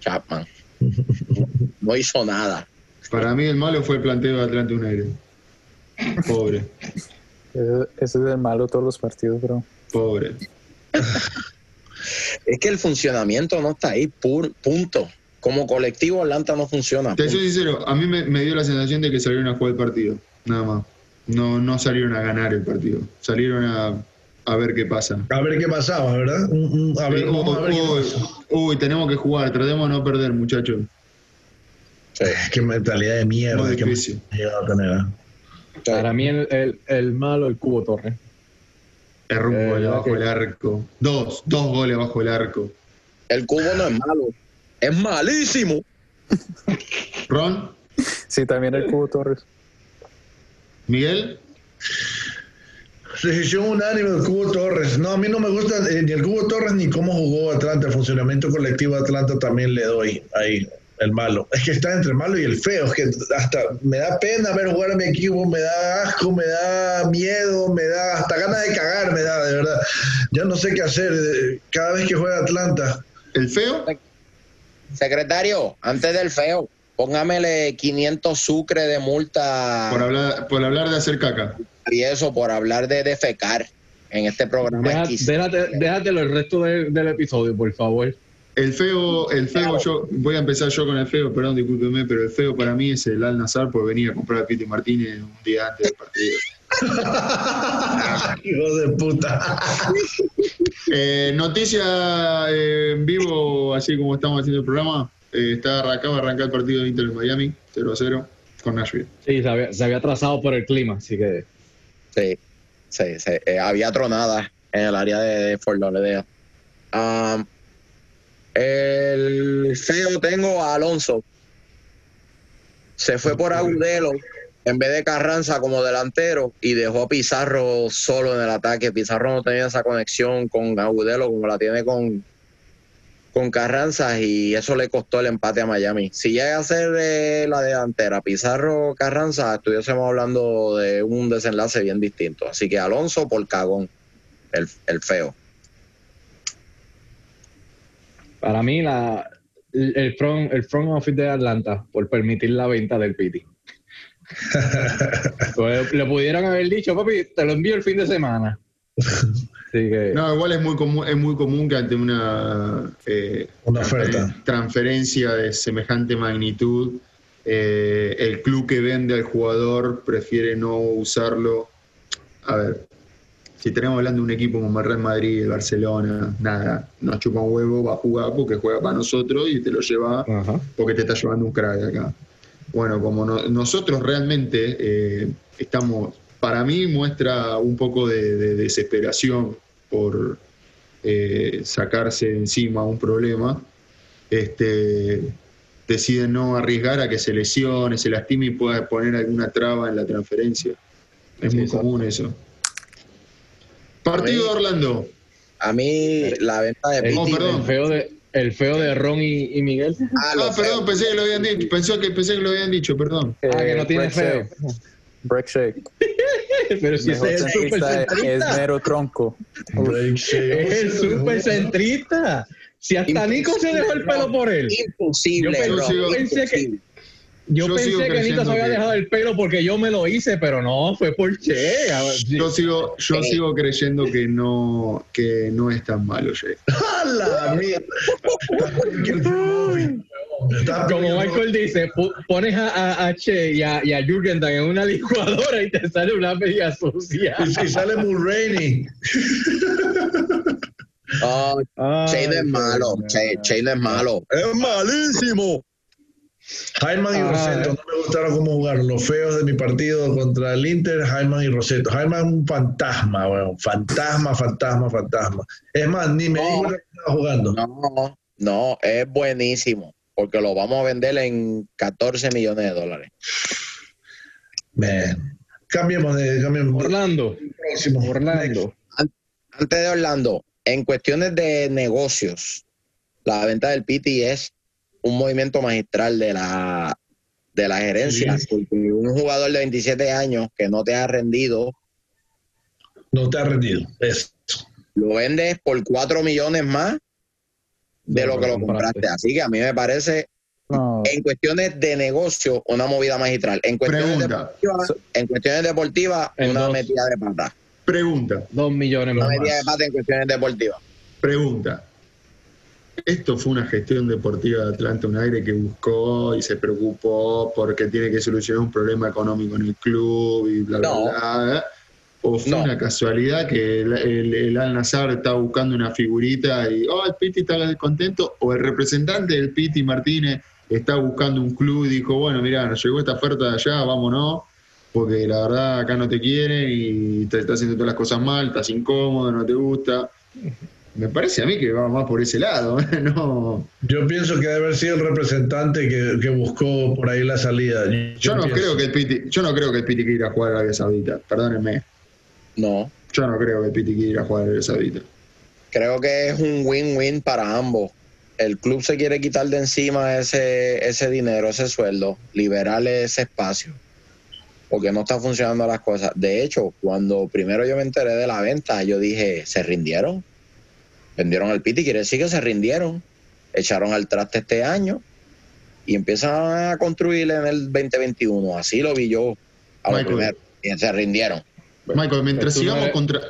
Chapman. No hizo nada. Para mí el malo fue el planteo de Atlanta United. Pobre, Ese, ese es el malo de todos los partidos, bro. pobre. Es que el funcionamiento no está ahí, pur- punto. Como colectivo Atlanta no funciona. Te soy sincero, a mí me, me dio la sensación de que salieron a jugar el partido, nada más. No, no salieron a ganar el partido, salieron a, a ver qué pasa. A ver qué pasaba, ¿verdad? A ver, Uy, vamos a ver qué uy, pasa. uy, tenemos que jugar, tratemos de no perder, muchachos. Sí. Qué mentalidad de mierda Muy que difícil. llegado a tener. ¿eh? Para mí el, el, el malo, el Cubo Torres. Erró un Eh, gol ya abajo que- el arco. Dos, dos goles abajo el arco. El cubo no es malo, es malísimo. Ron, Sí, también el Cubo Torres. Miguel, Decisión unánime del Cubo Torres. No, a mí no me gusta eh, ni el Cubo Torres ni cómo jugó Atlanta. El funcionamiento colectivo de Atlanta también le doy ahí el malo. Es que está entre el malo y el feo. Es que hasta me da pena ver jugar a mi equipo, me da asco, me da miedo, me da hasta ganas de cagar, me da, de verdad. Ya no sé qué hacer eh, cada vez que juega Atlanta. el feo, Secretario, antes del feo, póngamele 500 sucre de multa por hablar, por hablar de hacer caca. y eso por hablar de defecar en este programa. Deja- déjate- déjatelo el resto del- del episodio, por favor. El feo, el feo, yo voy a empezar yo con el feo, perdón, discúlpeme, pero el feo para mí es el Al Nazar por venir a comprar a Piti Martínez un día antes del partido. Hijo de puta. Eh, noticia eh, en vivo, así como estamos haciendo el programa. eh, está, acaba de arrancar el partido de Inter en Miami, 0 a 0, con Nashville. Sí, se había, se había atrasado por el clima, así que Sí, sí, sí. Eh, había tronadas en el área de, de Fort Lauderdale. Um, el feo tengo a Alonso. Se fue por Agudelo en vez de Carranza como delantero y dejó a Pizarro solo en el ataque. Pizarro no tenía esa conexión con Agudelo como la tiene con, con Carranza y eso le costó el empate a Miami. Si llega a ser eh, la delantera Pizarro Carranza, estuviésemos hablando de un desenlace bien distinto. Así que Alonso por cagón, el, el feo. para mí la, el, front, el front office de Atlanta por permitir la venta del Piti. Pues, le pudieron haber dicho, papi, te lo envío el fin de semana. Así que, No, igual es muy común, es muy común que ante una, eh, Una oferta. transferencia de semejante magnitud, eh, el club que vende al jugador prefiere no usarlo. A ver, si tenemos hablando de un equipo como el Real Madrid, el Barcelona, nada, nos chupa un huevo, va a jugar porque juega para nosotros y te lo lleva ajá. porque te está llevando un crack de acá. Bueno, como no- nosotros realmente eh, estamos, para mí muestra un poco de, de desesperación por eh, sacarse de encima un problema, este, deciden no arriesgar a que se lesione, se lastime y pueda poner alguna traba en la transferencia. Es Sí, muy exacto. común eso. Partido de Orlando. A mí la venta de Oh, perdón. el feo de, el feo de Ron y, y Miguel. Ah, Ah, perdón, pensé que lo habían dicho, pensé que, pensé que lo habían dicho, perdón. Ah, que no Eh, tiene feo. Break shake. Pero si ese es el centrista es mero tronco. Break shake. Es el supercentrista. Si hasta Nico se dejó el pelo por él. Imposible, Yo pensé- bro, yo pensé que- imposible. Yo, pensé que creyendo se había que- dejado el pelo porque yo me lo hice, pero no, fue por Che. Yo sigo, yo sigo creyendo que no, que no es tan malo, Jay. ¡A la mierda! Está peor que el front office. Está peor que Como el Michael dice, pones a, a, a Che y a, y a en una licuadora y te sale una media sucia. Y si sale Mulroney. Che no es malo. Che, Che no es malo. Es malísimo. Jaiman y Ah, Roseto, no me gustaron cómo jugaron. Los feos de mi partido contra el Inter, Jaiman y Roseto. Jaiman es un fantasma, weón. Fantasma, fantasma, fantasma. Es más, ni me No. dijo que estaba jugando. No, no, es buenísimo. Porque lo vamos a vender en 14 millones de dólares. Man. Cambiemos de, cambiemos de Orlando, próximo. Orlando. Antes de Orlando, en cuestiones de negocios, la venta del Piti es un movimiento magistral de la, de la gerencia. Porque un jugador de 27 años que no te ha rendido, No te ha rendido. Eso. lo vendes por 4 millones más de lo que lo compraste. Así que a mí me parece, No, en cuestiones de negocio, una movida magistral. En cuestiones Pregunta. deportivas, en cuestiones deportivas En una dos. metida de pata. Pregunta, Dos millones Una más. metida de pata en cuestiones deportivas. pregunta. Esto fue una gestión deportiva de Atlanta United que buscó y se preocupó porque tiene que solucionar un problema económico en el club y bla, bla, No. bla. ¿O fue No. una casualidad que el, el- el Al Nazar está buscando una figurita y, oh, el Piti está contento? ¿O el representante del Piti Martínez está buscando un club y dijo, bueno, mira, nos llegó esta oferta de allá, vámonos? Porque la verdad acá no te quieren y te está haciendo todas las cosas mal, estás incómodo, no te gusta. Me parece a mí que va más por ese lado, no. Yo pienso que debe haber sido el representante que, que buscó por ahí la salida. Yo no pienso- creo que el Piti, yo no creo que el Piti quiera ir a jugar a Arabia Saudita, perdónenme. No. Yo no creo que el Piti quiera ir a jugar a Arabia Saudita. creo que es un win-win para ambos. El club se quiere quitar de encima ese, ese dinero, ese sueldo, liberarle ese espacio, porque no están funcionando las cosas. De hecho, cuando primero yo me enteré de la venta, yo dije, ¿se rindieron? Vendieron al Piti, quiere decir que se rindieron, echaron al traste este año y empiezan a construir en el 2021. Así lo vi yo a lo Michael. primero. Y se rindieron. Michael, mientras sigamos eres- contra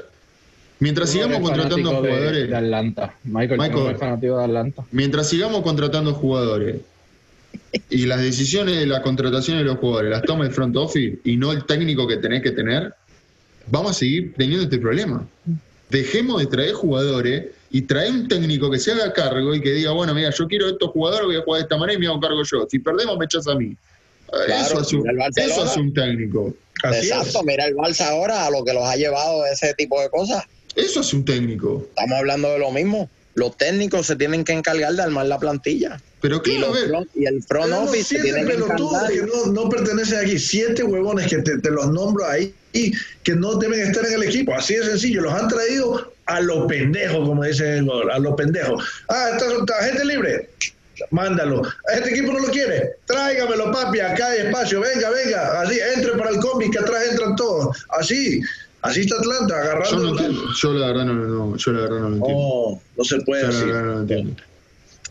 mientras no sigamos contratando de- jugadores, De, Atlanta. Michael, tú Michael. no eres fanático de Atlanta. mientras sigamos contratando jugadores y las decisiones de la contratación de los jugadores las toma el front office y no el técnico que tenés que tener, vamos a seguir teniendo este problema. Dejemos de traer jugadores y traer un técnico que se haga cargo y que diga, bueno, mira, yo quiero estos jugadores, voy a jugar de esta manera y me hago cargo yo. Si perdemos, me echas a mí. Claro, eso, hace un, eso hace un técnico. Así Exacto, es. mira el Barça ahora a lo que los ha llevado ese tipo de cosas. Eso hace un técnico. Estamos hablando de lo mismo. Los técnicos se tienen que encargar de armar la plantilla. Pero Y, claro, a los front- y el front office se siete tiene que encargar. que no, no pertenecen aquí, siete huevones que te, te los nombro ahí y que no deben estar en el equipo. Así de sencillo, los han traído a lo pendejo, como dicen, a lo pendejo. Ah, esta, esta gente libre, mándalo. Este equipo no lo quiere, tráigamelo, papi, acá hay espacio, venga, venga, así, entre para el cómic, que atrás entran todos. Así, así está Atlanta, yo agarrando. no entiendo. Yo la verdad no, no, yo la verdad no lo entiendo. No, no se puede Yo la así. verdad no lo entiendo.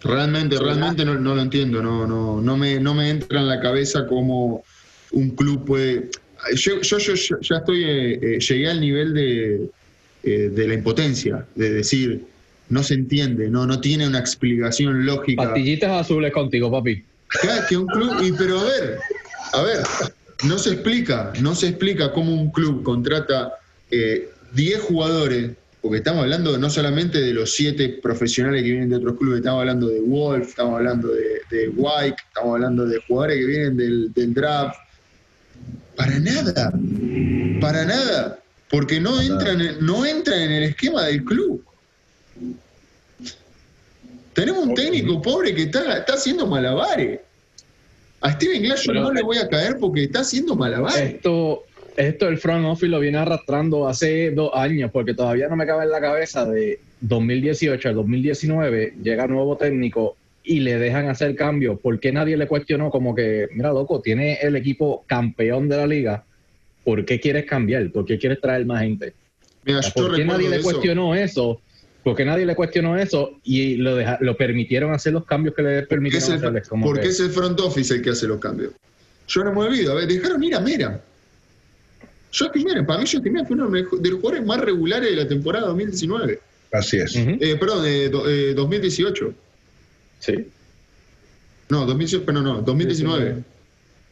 Realmente, realmente no, no lo entiendo. No, no, no me, no me entra en la cabeza cómo un club puede. Yo, yo, yo- yo ya estoy, eh, eh, llegué al nivel de, eh, de la impotencia, de decir, no se entiende, no, no tiene una explicación lógica. Pastillitas azules contigo, papi. Claro, que un club, y pero a ver, a ver, no se explica, no se explica cómo un club contrata eh, 10 jugadores, porque estamos hablando no solamente de los 7 profesionales que vienen de otros clubes, estamos hablando de Wolf, estamos hablando de, de White, estamos hablando de jugadores que vienen del, del draft. Para nada, para nada, porque no entran, en- no entran en el esquema del club. Tenemos un técnico pobre que está, está haciendo malabares. A Steven Glass yo no le voy a caer porque está haciendo malabares. Esto, esto el front office lo viene arrastrando hace dos años, porque todavía no me cabe en la cabeza de 2018 al 2019, llega nuevo técnico y le dejan hacer cambios. ¿Por qué nadie le cuestionó como que, mira, loco, tiene el equipo campeón de la liga? ¿Por qué quieres cambiar? ¿Por qué quieres traer más gente? Mira, yo ¿Por qué nadie le eso. cuestionó eso? ¿Por qué nadie le cuestionó eso y lo, deja- lo permitieron hacer los cambios que le Porque permitieron hacerles? Como porque que- es el front office el que hace los cambios. Yo no me olvido. A ver, dejaron ir a Mera. Justin Mera, para mí Justin Mera fue uno de los jugadores más regulares de la temporada 2019. Así es. Eh, perdón, eh, do- eh, 2018. Sí. No, 2018, pero no, 2019.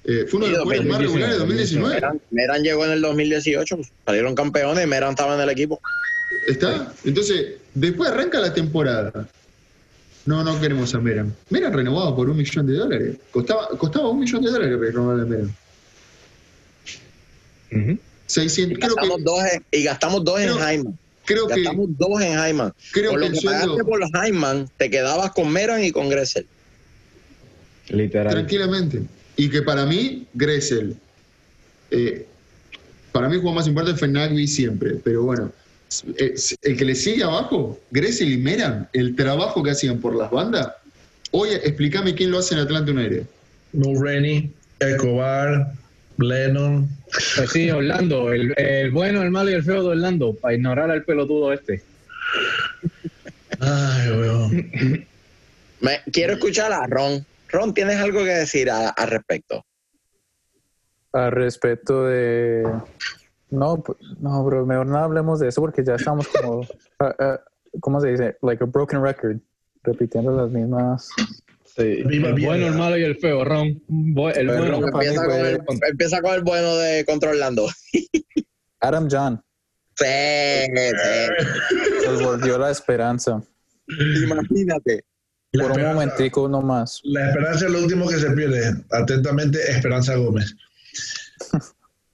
Eh, fue uno de los jugadores más 2019, regulares de 2019. Meran, Meran llegó en el 2018, pues, salieron campeones y Meran estaba en el equipo. ¿Está? Entonces, después arranca la temporada. No, no queremos a Meran. Meran renovado por un millón de dólares. Costaba, costaba un millón de dólares renovar a Meran. Ujú. Y 600, creo gastamos que, dos en, y gastamos dos en Jaime. Creo que, Gastamos dos en Jaime. creo Por que lo que pagaste sueldo, por los Jaime, te quedabas con Meran y con Gressel. Literal. tranquilamente. Y que para mí, Gressel, eh, para mí el juego más importante fue Nagby siempre, pero bueno, el que le sigue abajo, Gressel y Meran, el trabajo que hacían por las bandas, oye, explícame quién lo hace en Atlanta United. Mulroney, Escobar, Lennon. Pues sí, Orlando, el, el bueno, el malo y el feo de Orlando, para ignorar al pelotudo este. Ay, weón. Me- quiero escuchar a Ron. Ron, ¿tienes algo que decir a- al respecto? Al respecto de... No, pues, no, bro, mejor no hablemos de eso porque ya estamos como... ah, ah, ¿Cómo se dice? Like a broken record. Repitiendo las mismas... Sí. Viva el bueno, el malo y el feo, Ron. El bueno, empieza, con el, empieza con el bueno de contra Orlando. Adam John. Sí, sí. Nos volvió la esperanza. Imagínate. La Por un momentico nomás. La esperanza es lo último que se pierde. Atentamente, Esperanza Gómez.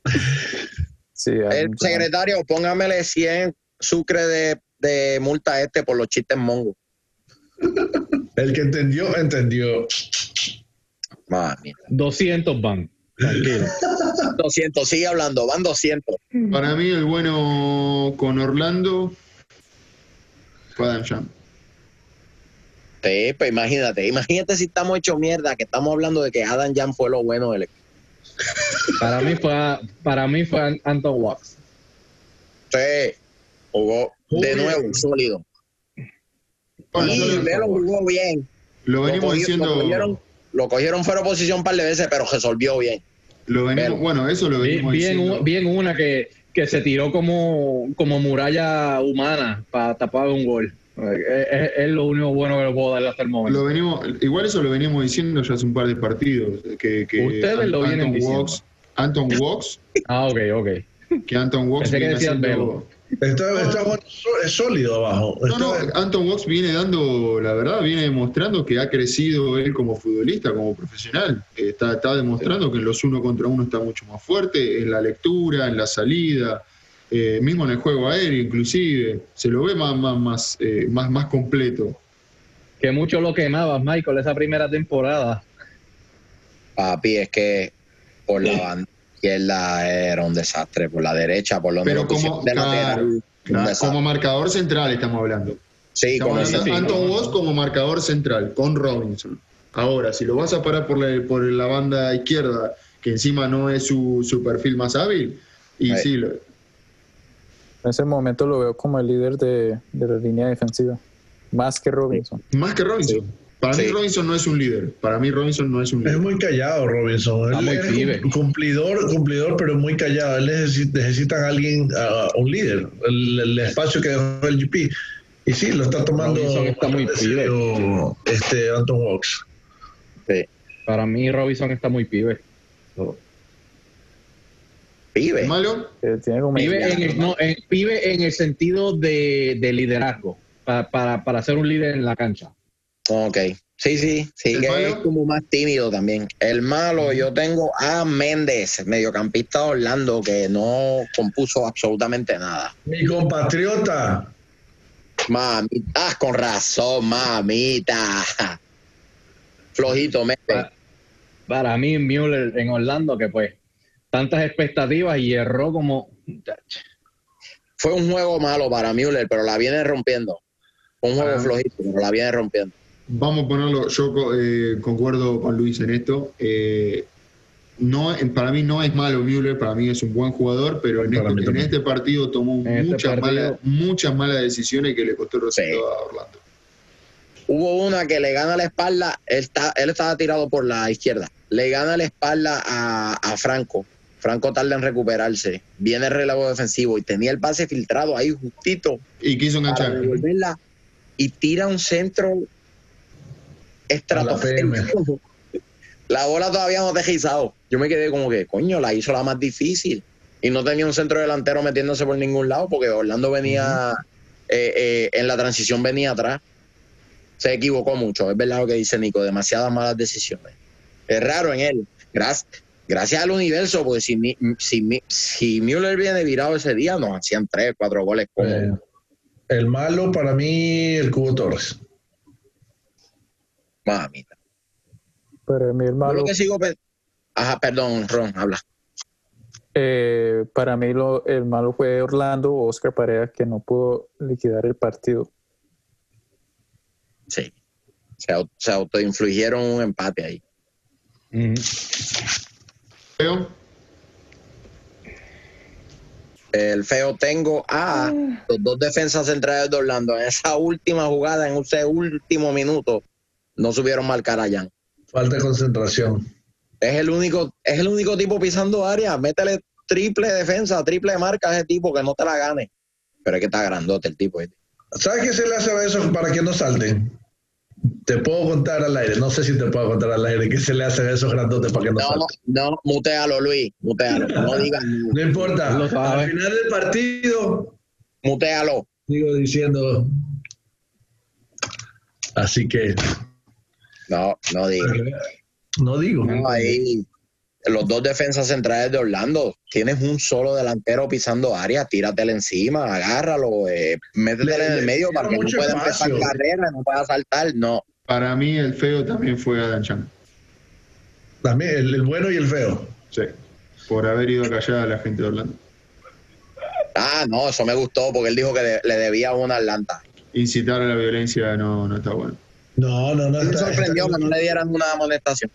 Sí, El John. secretario, póngamele 100 sucre de, de multa a este por los chistes mongos. El que entendió, entendió. Mami. 200 van. Tranquilo. 200, sigue hablando, van 200. Para mí el bueno con Orlando fue Adam Jam. Sí, pues imagínate, imagínate si estamos hechos mierda, que estamos hablando de que Adam Jan fue lo bueno del equipo. Para mí fue, para mí fue An- Anton Wax. Sí, jugó de nuevo, sólido. Bueno, y yo lo- Velo jugó bien. lo Lo, venimos diciendo. lo cogieron, lo cogieron fuera de posición un par de veces, pero resolvió bien. Lo venimos, Velo. bueno, eso lo venimos bien, diciendo. bien una que, que se tiró como, como muralla humana para tapar un gol. Es, es- es lo único bueno que le puedo dar hasta el momento. Lo venimos, igual eso lo venimos diciendo ya hace un par de partidos. Que, que Ustedes lo vienen Anton diciendo. Walks, Anton Walks, Ah, ok, ok. que Anton Walks Pensé que viene haciendo-. Está, está bueno, es sólido abajo. No, no, Anton Walks viene dando, la verdad, viene demostrando que ha crecido él como futbolista, como profesional. Está, está demostrando que en los uno contra uno está mucho más fuerte, en la lectura, en la salida, eh, mismo en el juego aéreo inclusive. Se lo ve más, más, más, eh, más, más completo. Que mucho lo quemabas, Michael, esa primera temporada. Papi, es que por la banda izquierda era un desastre, por la derecha, por lo Pero menos pusieron como- de claro, Claro, como marcador central estamos hablando. Sí, Estamos como hablando de Anton Walks como marcador central, con Robinson. Ahora, si lo vas a parar por la, por la banda izquierda, que encima no es su, su perfil más hábil, y Ahí. sí, lo- En ese momento lo veo como el líder de, de la línea defensiva. Más que Robinson. más que Robinson. Para mí. Robinson no es un líder. Para mí Robinson no es un Es líder. muy callado, Robinson. Él muy es cumplidor, cumplidor, pero muy callado. Él necesita, necesitan a alguien, a un líder, el, el espacio que dejó el GP. Y sí, lo está tomando Robinson está muy pibe. serio, este Anton Walks. sí. Para mí, Robinson está muy pibe. Pibe. ¿Malo? Pibe en el, no, en- pibe en el sentido de, de liderazgo, pa- para, para ser un líder en la cancha. Ok. Sí, sí, sí, ¿El que malo? es como más tímido también. El malo, yo tengo a Méndez, mediocampista de Orlando, que no compuso absolutamente nada. Mi compatriota. Mamita, con razón, mamita. Flojito, Méndez. Pa- Para mí, Müller en Orlando, que pues tantas expectativas y erró como... Fue un juego malo para Müller, pero la viene rompiendo. Fue un juego Ah. flojito, pero la viene rompiendo. Vamos a ponerlo, yo eh, concuerdo con Luis en esto. Eh, no, para mí no es malo Müller, para mí es un buen jugador, pero en, este, en este partido tomó En este muchas, partido- malas, muchas malas decisiones que le costó el resultado Sí. a Orlando. Hubo una que le gana la espalda, él, está, él estaba tirado por la izquierda. le gana la espalda a, a Franco. Franco tarda en recuperarse. Viene el relevo defensivo y tenía el pase filtrado ahí justito Y quiso para enganchar. devolverla y tira un centro estratosférico. La bola todavía no te he rizado. Yo me quedé como que, coño, la hizo la más difícil. Y no tenía un centro delantero metiéndose por ningún lado porque Orlando venía, eh, eh, en la transición venía atrás. Se equivocó mucho, es verdad lo que dice Nico, demasiadas malas decisiones. Es raro en él. Gracias, gracias al universo, porque si, si, si Müller viene virado ese día, nos hacían tres, cuatro goles. Eh, el malo para mí, el Cubo Torres. Mamita. Para mí el Yo malo, lo que sigo Ajá, perdón, Ron, habla. eh, para mí lo, el malo fue Orlando, Oscar Pareja, que no pudo liquidar el partido. Sí. Se, se autoinfligieron un empate ahí. Feo. El feo tengo a los dos defensas centrales de Orlando. En esa última jugada, en ese último minuto, no supieron marcar a Jan. Falta de concentración. Es el único, es el único tipo pisando área. Métele triple defensa, triple marca a ese tipo que no te la gane. Pero es que está grandote el tipo. ¿viste? ¿Sabes qué se le hace a eso para que no salten? Te puedo contar al aire, no sé si te puedo contar al aire qué se le hace a esos grandotes para que no, No, salten. no, mutealo, Luis. Mutealo. No digas, No importa, sabe. al final del partido mutealo. sigo diciendo. Así que No, no digas. no digo. No, ahí, los dos defensas centrales de Orlando, tienes un solo delantero pisando área, tíratele encima, agárralo, eh, métetele en el medio para que no pueda empezar carrera, no pueda saltar, no. Para mí el feo también fue Adam Chan. También el, el bueno y el feo. Sí. Por haber ido a callar a la gente de Orlando. Ah, no, eso me gustó porque él dijo que de- le debía una Atlanta. Incitar a la violencia no, no está bueno. No, no, no. Me está- sorprendió está- que no le dieran una amonestación.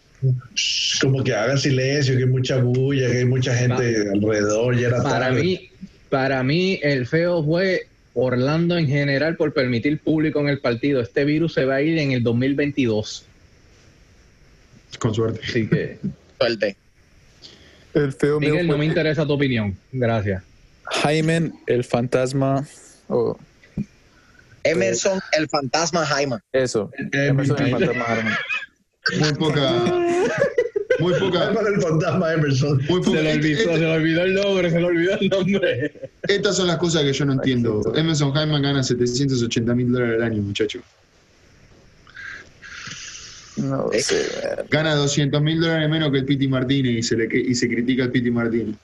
Como que hagan silencio, que hay mucha bulla, que hay mucha gente alrededor, ya era Para tarde. mí, para mí, el feo fue Orlando en general por permitir público en el partido. Este virus se va a ir en el 2022. Con suerte. Así que, Suerte. El feo mío Miguel, no fue me interesa tu opinión. Gracias. Jaime, el fantasma, o Emerson, el fantasma Jaime. eso, Emerson, el fantasma Jaime. Muy poca. Muy poca. El fantasma Emerson. Muy poca. Se le olvidó, se le olvidó el nombre, se le olvidó el nombre. Estas son las cosas que yo no entiendo. Emerson Hyman gana 780 mil dólares al año, muchacho. No ¿Eh? sé. Gana 200 mil dólares menos que el Piti Martínez y se, le, y se critica al Piti Martínez.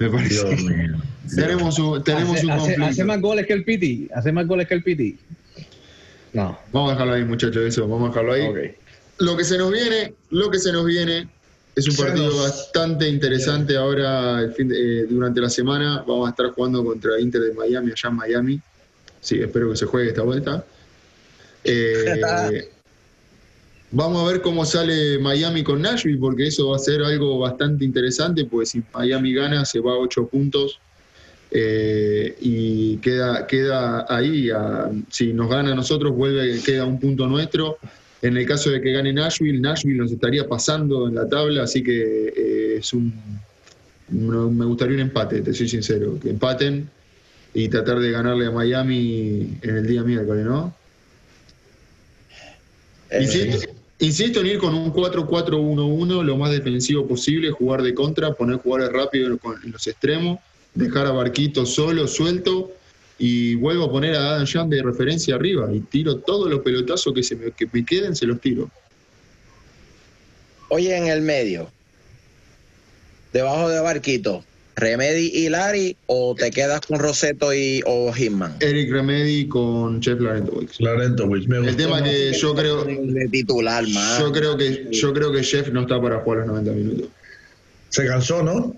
Me parece. Dios mío. Tenemos un, tenemos hace, un conflicto. hace más goles que el Piti. Hace más goles que el Piti. No. Vamos a dejarlo ahí, muchachos, eso. Vamos a dejarlo ahí. Lo que se nos viene, lo que se nos viene es un partido bastante interesante ahora el fin de- eh, durante la semana. Vamos a estar jugando contra Inter de Miami, allá en Miami. Sí, espero que se juegue esta vuelta. Eh, vamos a ver cómo sale Miami con Nashville, porque eso va a ser algo bastante interesante, pues si Miami gana se va a ocho puntos eh, y queda, queda ahí. a- si nos gana a nosotros, vuelve, queda un punto nuestro. En el caso de que gane Nashville, Nashville nos estaría pasando en la tabla, así que eh, es un. me gustaría un empate, te soy sincero. Que empaten y tratar de ganarle a Miami en el día miércoles, ¿no? Eh, Insisto, insisto en ir con un 4-4-1-1 lo más defensivo posible, jugar de contra, poner jugadores rápidos en, los extremos, dejar a Barquito solo, suelto, y vuelvo a poner a Adam Jan de referencia arriba y tiro todos los pelotazos que, se me, me queden, se los tiro. Oye, en el medio, debajo de Barquito, Remedy y Lari, o te quedas con Roseto y o Hitman. Eric Remedy con Chef Larentowicz. Larentovich, me El tema que yo creo, de titular más. yo creo que yo creo que Jeff no está para jugar los 90 minutos. Se cansó, ¿no?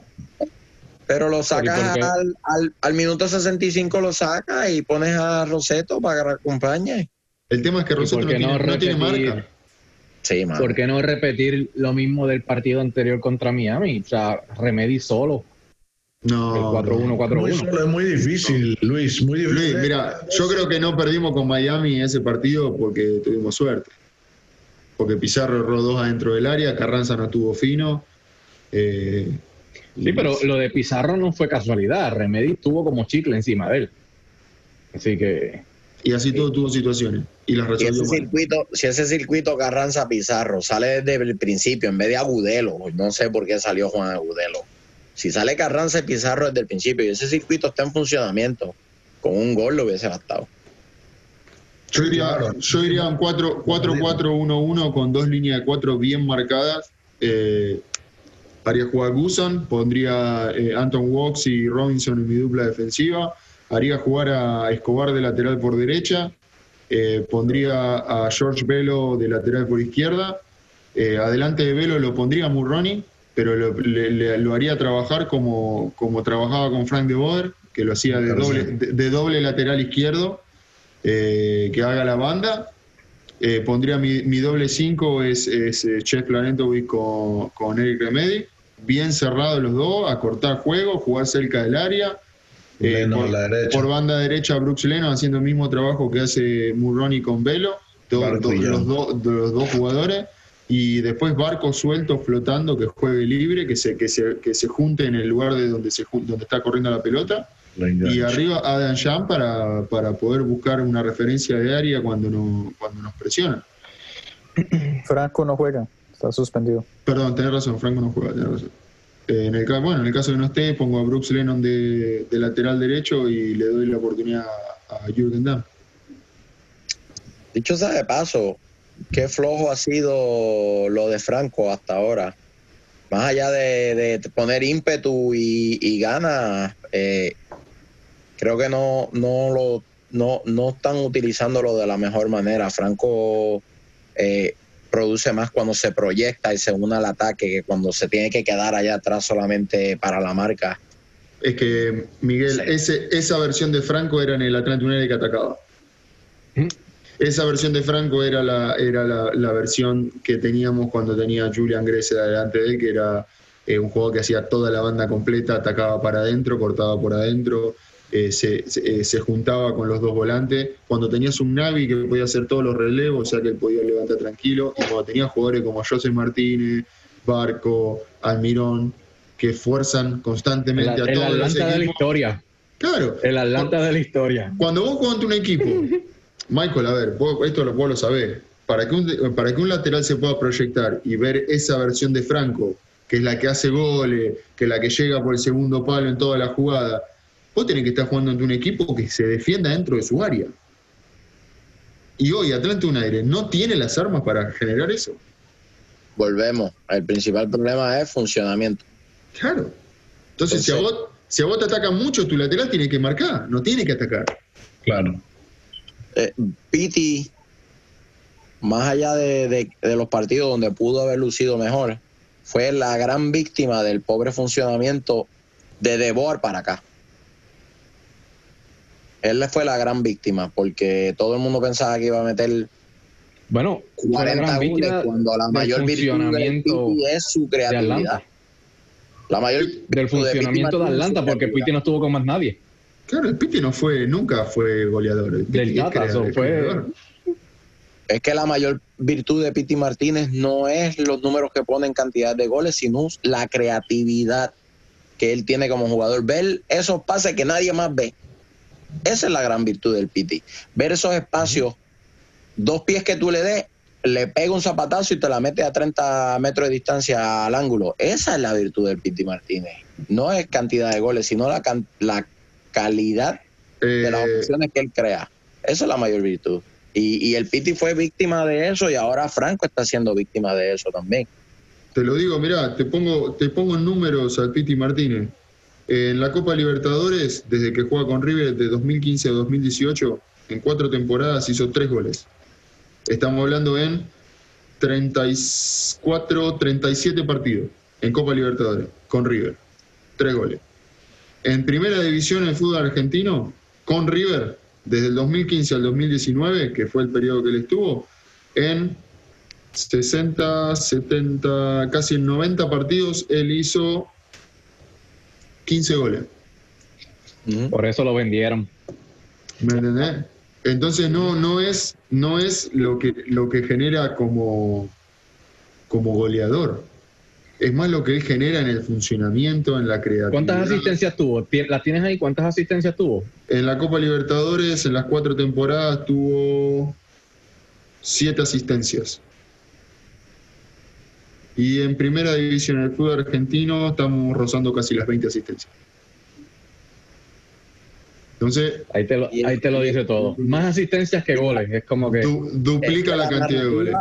Pero lo ¿Y sacas al, al, al minuto 65, lo sacas y pones a Roseto para que acompañe. El tema es que ¿Y por Roseto no tiene, no no tiene repetir? marca. Sí. ¿Por qué no repetir lo mismo del partido anterior contra Miami? O sea, Remedy solo. No, El 4-1, no. 4-1. Muy solo, es muy difícil, Luis, muy difícil. Luis, mira, yo creo que no perdimos con Miami ese partido porque tuvimos suerte. porque Pizarro erró dos adentro del área, Carranza no tuvo fino. Eh, sí, pero lo de Pizarro no fue casualidad. Remedy tuvo como chicle encima de él. Así que. Y así todo tuvo situaciones. Y las Si resolvió ese, mal. circuito, si ese circuito Carranza Pizarro sale desde el principio en vez de Agudelo, no sé por qué salió Juan Agudelo. Si sale Carranza y Pizarro desde el principio y ese circuito está en funcionamiento, con un gol lo hubiese bastado. Yo iría, yo iría en 4-4-1-1 con dos líneas de cuatro bien marcadas. Eh, haría jugar Gusan, pondría eh, Anton Walks y Robinson en mi dupla defensiva. Haría jugar a Escobar de lateral por derecha. Eh, pondría a George Velo de lateral por izquierda. Eh, adelante de Velo lo pondría a Murroni, pero lo, le- le- lo haría trabajar como, como trabajaba con Frank de Boer, que lo hacía de doble, de- de doble lateral izquierdo eh, que haga la banda. Eh, pondría mi, mi doble 5 es, es eh, Chef Planetovic con, con Eric Remedy. Bien cerrados los dos, a cortar juego, jugar cerca del área. Eh, por, la banda derecha, Brooks Leno haciendo el mismo trabajo que hace Murroni con Velo. Do- do- los, de los dos jugadores. Y después Barco suelto, flotando, que juegue libre, que se, que se, que se junte en el lugar de donde, se, donde está corriendo la pelota. Lo Y arriba Adam Jam para, para poder buscar una referencia de área cuando, no, cuando nos presionan. Franco no juega, está suspendido. Perdón, tenés razón, Franco no juega, tenés razón. Eh, en el, bueno, en el caso que no esté, pongo a Brooks Lennon de, de lateral derecho y le doy la oportunidad a, a Jürgen Damm. Dicho sea de paso, qué flojo ha sido lo de Franco hasta ahora. Más allá de, de poner ímpetu y, y ganas, eh, creo que no, no lo no, no están utilizándolo de la mejor manera. Franco eh, produce más cuando se proyecta y se une al ataque que cuando se tiene que quedar allá atrás solamente para la marca. Es que, Miguel, Sí. ese, esa versión de Franco era en el Atlanta United que atacaba. ¿Mm? Esa versión de Franco era la, era la, la versión que teníamos cuando tenía Julian Gressel delante de él, que era eh, un juego que hacía toda la banda completa, atacaba para adentro, cortaba por adentro, eh, se, se- eh, se juntaba con los dos volantes. Cuando tenías un Navi que podía hacer todos los relevos, o sea que él podía levantar tranquilo, y cuando tenías jugadores como José Martínez, Barco, Almirón, que fuerzan El, constantemente a el todos los Atlanta de la equipos. historia. Claro, El Atlanta de la historia. cuando vos jugás ante un equipo, Michael, a ver, vos- esto lo, vos lo sabés, para que, un, para que un lateral se pueda proyectar y ver esa versión de Franco, que es la que hace goles, que es la que llega por el segundo palo en toda la jugada, vos tenés que estar jugando ante un equipo que se defienda dentro de su área. Y hoy Atlanta United no tiene las armas para generar eso. Volvemos. El principal problema es funcionamiento. Claro. Entonces, si, a vos, si a vos te atacan mucho, tu lateral tiene que marcar, no tiene que atacar. Claro. Eh, Piti, más allá de, de- de los partidos donde pudo haber lucido mejor, fue la gran víctima del pobre funcionamiento de Debor para acá. Él le fue la gran víctima porque todo el mundo pensaba que iba a meter Bueno, fue la 40 gran goles cuando la mayor virtud del Piti es su creatividad. La mayor Del funcionamiento de Atlanta, porque. Piti no estuvo con más nadie. Claro, el Piti no fue, nunca fue goleador. El Del fue-. Es que la mayor virtud de Piti Martínez no es los números que pone en cantidad de goles, sino la creatividad que él tiene como jugador. Ver esos pases que nadie más ve. Esa es la gran virtud del Piti. Ver esos espacios, dos pies que tú le des, le pega un zapatazo y te la mete a 30 metros de distancia al ángulo. Esa es la virtud del Piti Martínez. No es cantidad de goles, sino la, la calidad de las Eh, opciones que él crea. Esa es la mayor virtud. Y, y el Piti fue víctima de eso y ahora Franco está siendo víctima de eso también. Te lo digo, mirá, te pongo, te pongo en números al Piti Martínez. En la Copa Libertadores, desde que juega con River de 2015 a 2018, en cuatro temporadas hizo tres goles. Estamos hablando en 34, 37 partidos en Copa Libertadores con River. Tres goles. En primera división en el fútbol argentino, con River, desde el 2015 al 2019, que fue el periodo que él estuvo, en 60, 70, casi en 90 partidos, él hizo 15 goles. Por eso lo vendieron. ¿Me entendés? Entonces no, no es, no es lo que lo que genera como, como goleador. Es más lo que él genera en el funcionamiento, en la creatividad. ¿Cuántas asistencias tuvo? ¿Tie- ¿Las tienes ahí? ¿Cuántas asistencias tuvo? En la Copa Libertadores, en las cuatro temporadas, tuvo siete asistencias. Y en primera división en el fútbol argentino estamos rozando casi las 20 asistencias. Entonces, Ahí te lo, ahí te lo dice todo. Más asistencias que goles. Es como que. du- duplica Es que la cantidad de goles.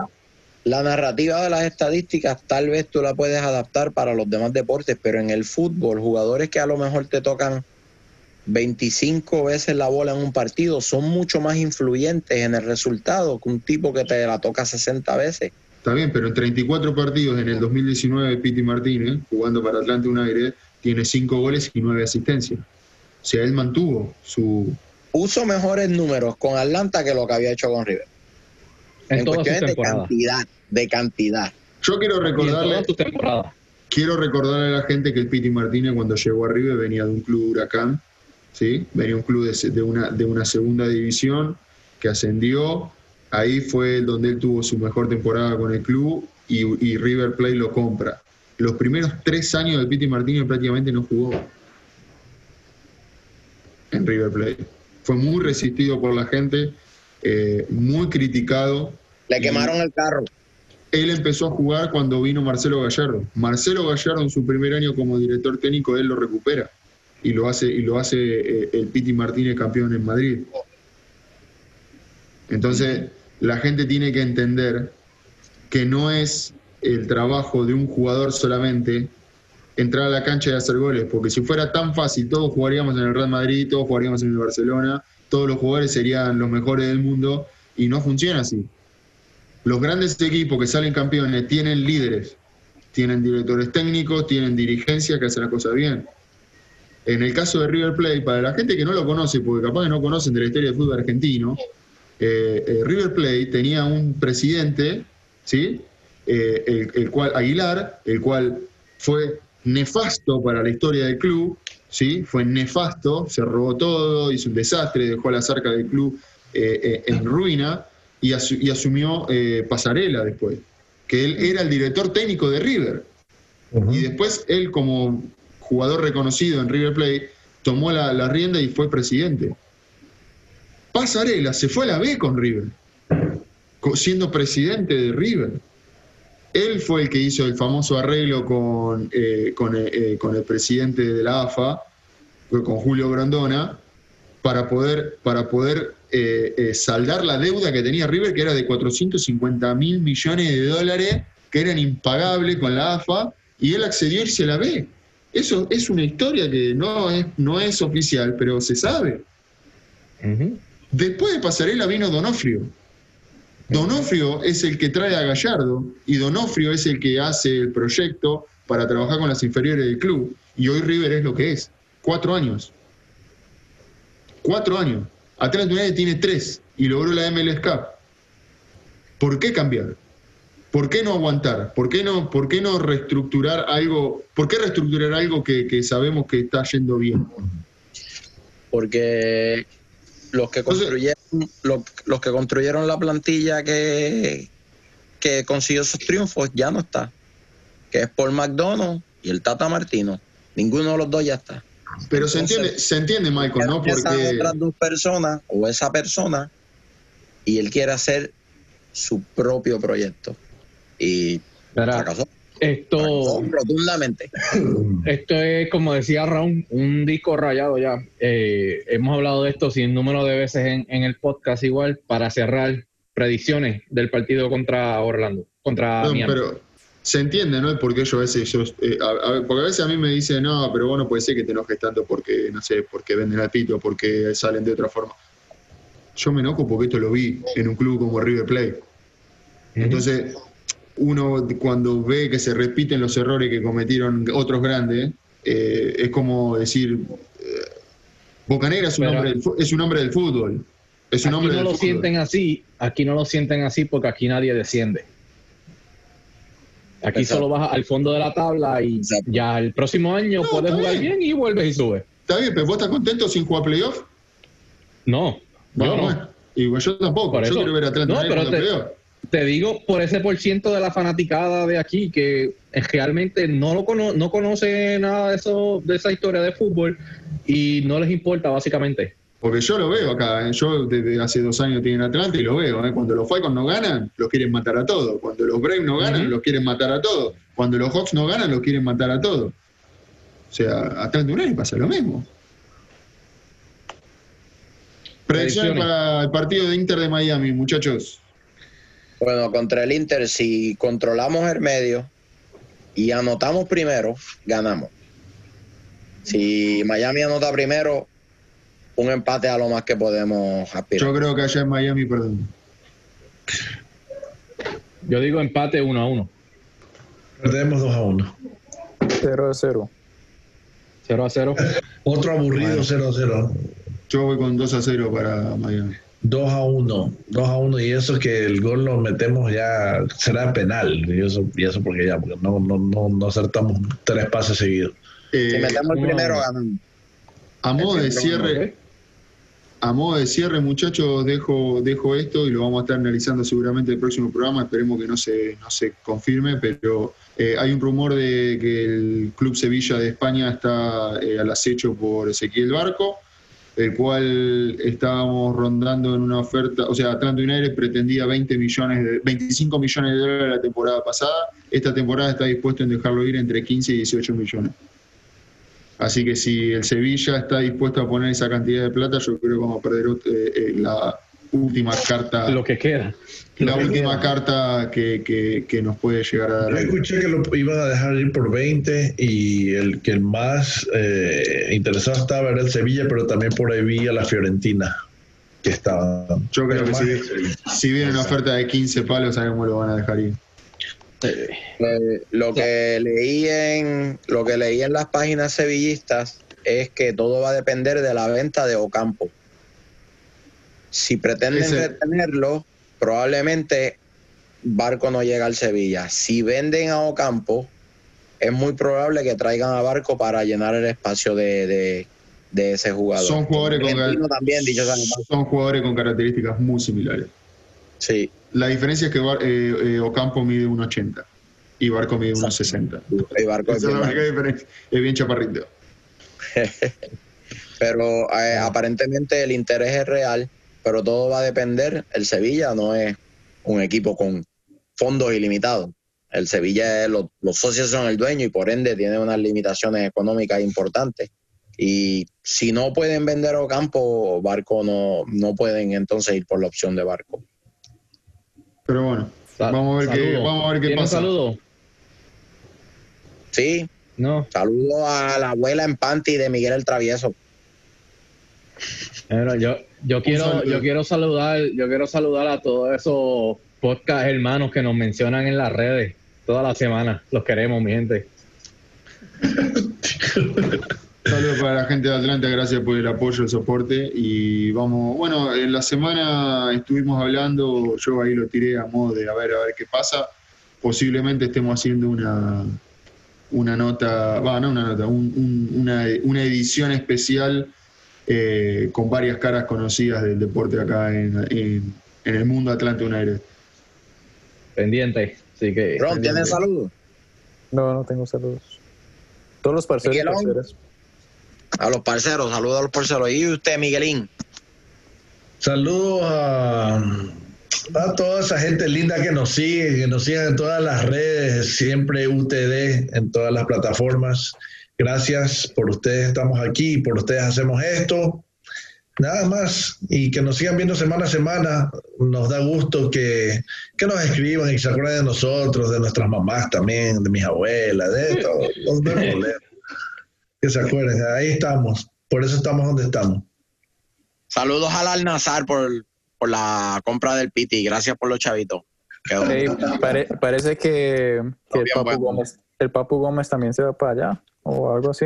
La narrativa de las estadísticas tal vez tú la puedes adaptar para los demás deportes, pero en el fútbol, jugadores que a lo mejor te tocan 25 veces la bola en un partido son mucho más influyentes en el resultado que un tipo que te la toca 60 veces. Está bien, pero en 34 partidos en el 2019, Piti Martínez, jugando para Atlanta United, tiene 5 goles y 9 asistencias. O sea, él mantuvo su... Puso mejores números con Atlanta que lo que había hecho con River. En, todas sus cuestiones de cantidad, de cantidad. Yo quiero recordarle, todas sus temporadas. quiero recordarle a la gente que el Piti Martínez cuando llegó a River venía de un club huracán, ¿sí? Venía un club de, una, de una segunda división que ascendió. Ahí fue donde él tuvo su mejor temporada con el club y, y River Plate lo compra. Los primeros tres años de Piti Martínez prácticamente no jugó en River Plate. Fue muy resistido por la gente, eh, muy criticado. Le Y- quemaron el carro. él empezó a jugar cuando vino Marcelo Gallardo. Marcelo Gallardo en su primer año como director técnico él lo recupera y lo hace y lo hace eh, el Piti Martínez campeón en Madrid. Entonces la gente tiene que entender que no es el trabajo de un jugador solamente entrar a la cancha y hacer goles, porque si fuera tan fácil todos jugaríamos en el Real Madrid, todos jugaríamos en el Barcelona, todos los jugadores serían los mejores del mundo y no funciona así. Los grandes equipos que salen campeones tienen líderes, tienen directores técnicos, tienen dirigencia que hacen las cosas bien. En el caso de River Plate, para la gente que no lo conoce, porque capaz que no conocen de la historia del fútbol argentino, eh, eh, River Plate tenía un presidente, ¿sí? Eh, el, cual, Aguilar, el cual fue nefasto para la historia del club, ¿sí? Fue nefasto, se robó todo, hizo un desastre, dejó la cerca del club eh, en ruina y, asu- y asumió eh, Pasarela después, que él era el director técnico de River. Y después él, como jugador reconocido en River Plate, tomó la, la rienda y fue presidente. Pasarela se fue a la B con River, siendo presidente de River. Él fue el que hizo el famoso arreglo con, eh, con, eh, con el presidente de la AFA, con Julio Grondona, para poder, para poder eh, eh, saldar la deuda que tenía River, que era de 450 mil millones de dólares, que eran impagables con la AFA, y él accedió a irse a la B. Eso es una historia que no es, no es oficial, pero se sabe. Después de Pasarela vino Donofrio. Donofrio es el que trae a Gallardo y Donofrio es el que hace el proyecto para trabajar con las inferiores del club. Y hoy River es lo que es. Cuatro años. Cuatro años. Atlanta United tiene tres y logró la MLS Cup. ¿Por qué cambiar? ¿Por qué no aguantar? ¿Por qué no, por qué no reestructurar algo? ¿Por qué reestructurar algo que, que sabemos que está yendo bien? porque los que Entonces- construyeron los, los que construyeron la plantilla que, que consiguió esos triunfos ya no está que es Paul McDonald y el Tata Martino ninguno de los dos ya está Pero se Entonces- entiende, se entiende, Michael, ¿no? Porque otras dos personas o esa persona y él quiere hacer su propio proyecto y Verá, fracasó esto, Fracasó rotundamente esto es, como decía Raúl, un disco rayado ya. Eh, hemos hablado de esto sin número de veces en, en el podcast igual para cerrar predicciones del partido contra Orlando, contra No, Miami. pero se entiende, ¿no? Porque yo a veces, yo, eh, a- a- porque a veces a mí me dicen, no, pero bueno, puede ser que te enojes tanto porque, no sé, porque venden al pito, porque salen de otra forma. Yo me enojo porque esto lo vi en un club como River Plate. Entonces, uno cuando ve que se repiten los errores que cometieron otros grandes, eh, es como decir, eh, Bocanegra es un, Pero- hombre del, es un hombre del fútbol. Es un aquí hombre no del lo fútbol. sienten así, aquí no lo sienten así porque aquí nadie desciende. Aquí Exacto. solo vas al fondo de la tabla y Exacto. ya el próximo año No, puedes jugar bien. bien y vuelves y subes. Está bien, pero ¿vos estás contento sin jugar playoff? No, Bueno, yo no. Y pues yo tampoco. Por yo eso. quiero ver a Atlanta No, pero te-. Te digo por ese por ciento de la fanaticada de aquí que realmente no lo cono- no conoce nada de eso, de esa historia de fútbol y no les importa básicamente. Porque yo lo veo acá, ¿eh? yo desde hace dos años estoy en Atlanta y lo veo. ¿eh? Cuando los Falcons no ganan, los quieren matar a todos. Cuando los Braves no ganan, los quieren matar a todos. Cuando los Hawks no ganan, los quieren matar a todos. O sea, Atlanta United pasa lo mismo. Predicciones. para el partido de Inter de Miami, muchachos. Bueno, contra el Inter, si controlamos el medio y anotamos primero, ganamos. Si Miami anota primero, un empate a lo más que podemos aspirar. Yo creo que allá en Miami, perdón. Yo digo empate uno a uno. Perdemos 2 a 1. 0 a 0. 0 a 0. Otro aburrido Bueno. 0 a 0. Yo voy con 2 a 0 para Miami. 2 a 1. 2 a 1. Y eso que el gol lo metemos ya será penal. Y eso, y eso porque ya, porque no, no, no, no acertamos tres pases seguidos. Eh, Si metemos el primero, ganamos. A modo de cierre. A modo de cierre, muchachos, dejo, dejo esto y lo vamos a estar analizando seguramente el próximo programa. Esperemos que no se, no se confirme, pero eh, hay un rumor de que el Club Sevilla de España está eh, al acecho por Ezequiel Barco, el cual estábamos rondando en una oferta, o sea, Atlanta United pretendía 20 millones de, 25 millones de dólares la temporada pasada. Esta temporada está dispuesto en dejarlo ir entre 15 y 18 millones. Así que si el Sevilla está dispuesto a poner esa cantidad de plata, yo creo que vamos a perder eh, eh, la última carta, Lo que queda. la que última queda. carta que, que- que nos puede llegar a Yo dar. escuché que lo iban a dejar ir por 20 y el que el más eh, interesado estaba era el Sevilla, pero también por ahí vi a la Fiorentina que estaba. Yo creo pero que Sevilla. Si viene una oferta de 15 palos, sabemos lo van a dejar ir. Eh, lo que leí en lo que leí en las páginas sevillistas es que todo va a depender de la venta de Ocampo. Si pretenden Ese- retenerlo, probablemente Barco no llega al Sevilla. Si venden a Ocampo, es muy probable que traigan a Barco para llenar el espacio de, de- de ese jugador. Son jugadores con también, dicho son jugadores con características muy similares. Sí, La diferencia es que Bar- eh, eh, Ocampo mide 1,80 y Barco mide 1,60. el Barco es Esa es bien la única diferencia. Es bien chaparrito. pero eh, aparentemente el interés es real, pero todo va a depender. El Sevilla no es un equipo con fondos ilimitados. El Sevilla, es- los, los socios son el dueño y por ende tiene unas limitaciones económicas importantes. Y si no pueden vender Ocampo, Barco no, no pueden entonces ir por la opción de Barco. Pero bueno, vamos a ver qué, vamos a ver qué ¿Tiene un pasa. saludo? Sí, No. saludo a la abuela en panty de Miguel el Travieso. Bueno, yo, yo quiero, yo quiero saludar, yo quiero saludar a todos esos podcast hermanos que nos mencionan en las redes toda la semana. Los queremos, mi gente. Saludos para la gente de Atlanta, gracias por el apoyo, el soporte. Y vamos, bueno, en la semana estuvimos hablando, yo ahí lo tiré a modo de a ver, a ver qué pasa. Posiblemente estemos haciendo una, una nota, va, no una nota, un- un- una, una edición especial eh, con varias caras conocidas del deporte acá en, en- en el mundo Atlanta United. Pendiente. Así que. Ron, ¿tienes saludos? No, no tengo saludos. Todos los parceros. A los parceros, saludos a los parceros. Y usted, Miguelín. Saludos a, a toda esa gente linda que nos sigue, que nos sigue en todas las redes, siempre UTD en todas las plataformas. Gracias por ustedes, estamos aquí, por ustedes hacemos esto. Nada más, y que nos sigan viendo semana a semana. Nos da gusto que, que nos escriban y se acuerden de nosotros, de nuestras mamás también, de mis abuelas, de todo. No hay problema. Que se acuerden, ahí estamos. Por eso estamos donde estamos. Saludos al Al-Nazar por, por la compra del Piti. Gracias por los chavitos. Quedó- Ey, pare- parece que, que el, Papu bueno. Gómez, el Papu Gómez también se va para allá o algo así.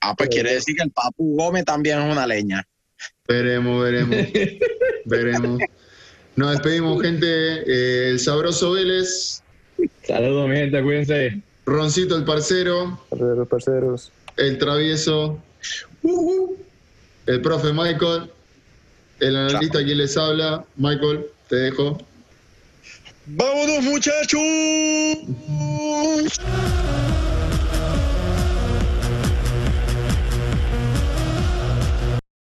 Ah, pues quiere decir que el Papu Gómez también es una leña. Veremos, veremos, veremos. Nos despedimos, gente. Eh, el sabroso Vélez, Saludos, mi gente, cuídense. Roncito el parcero, Parceros, parceros. El travieso, el profe Michael El analista quien les habla, Michael, te dejo. ¡Vámonos, muchachos!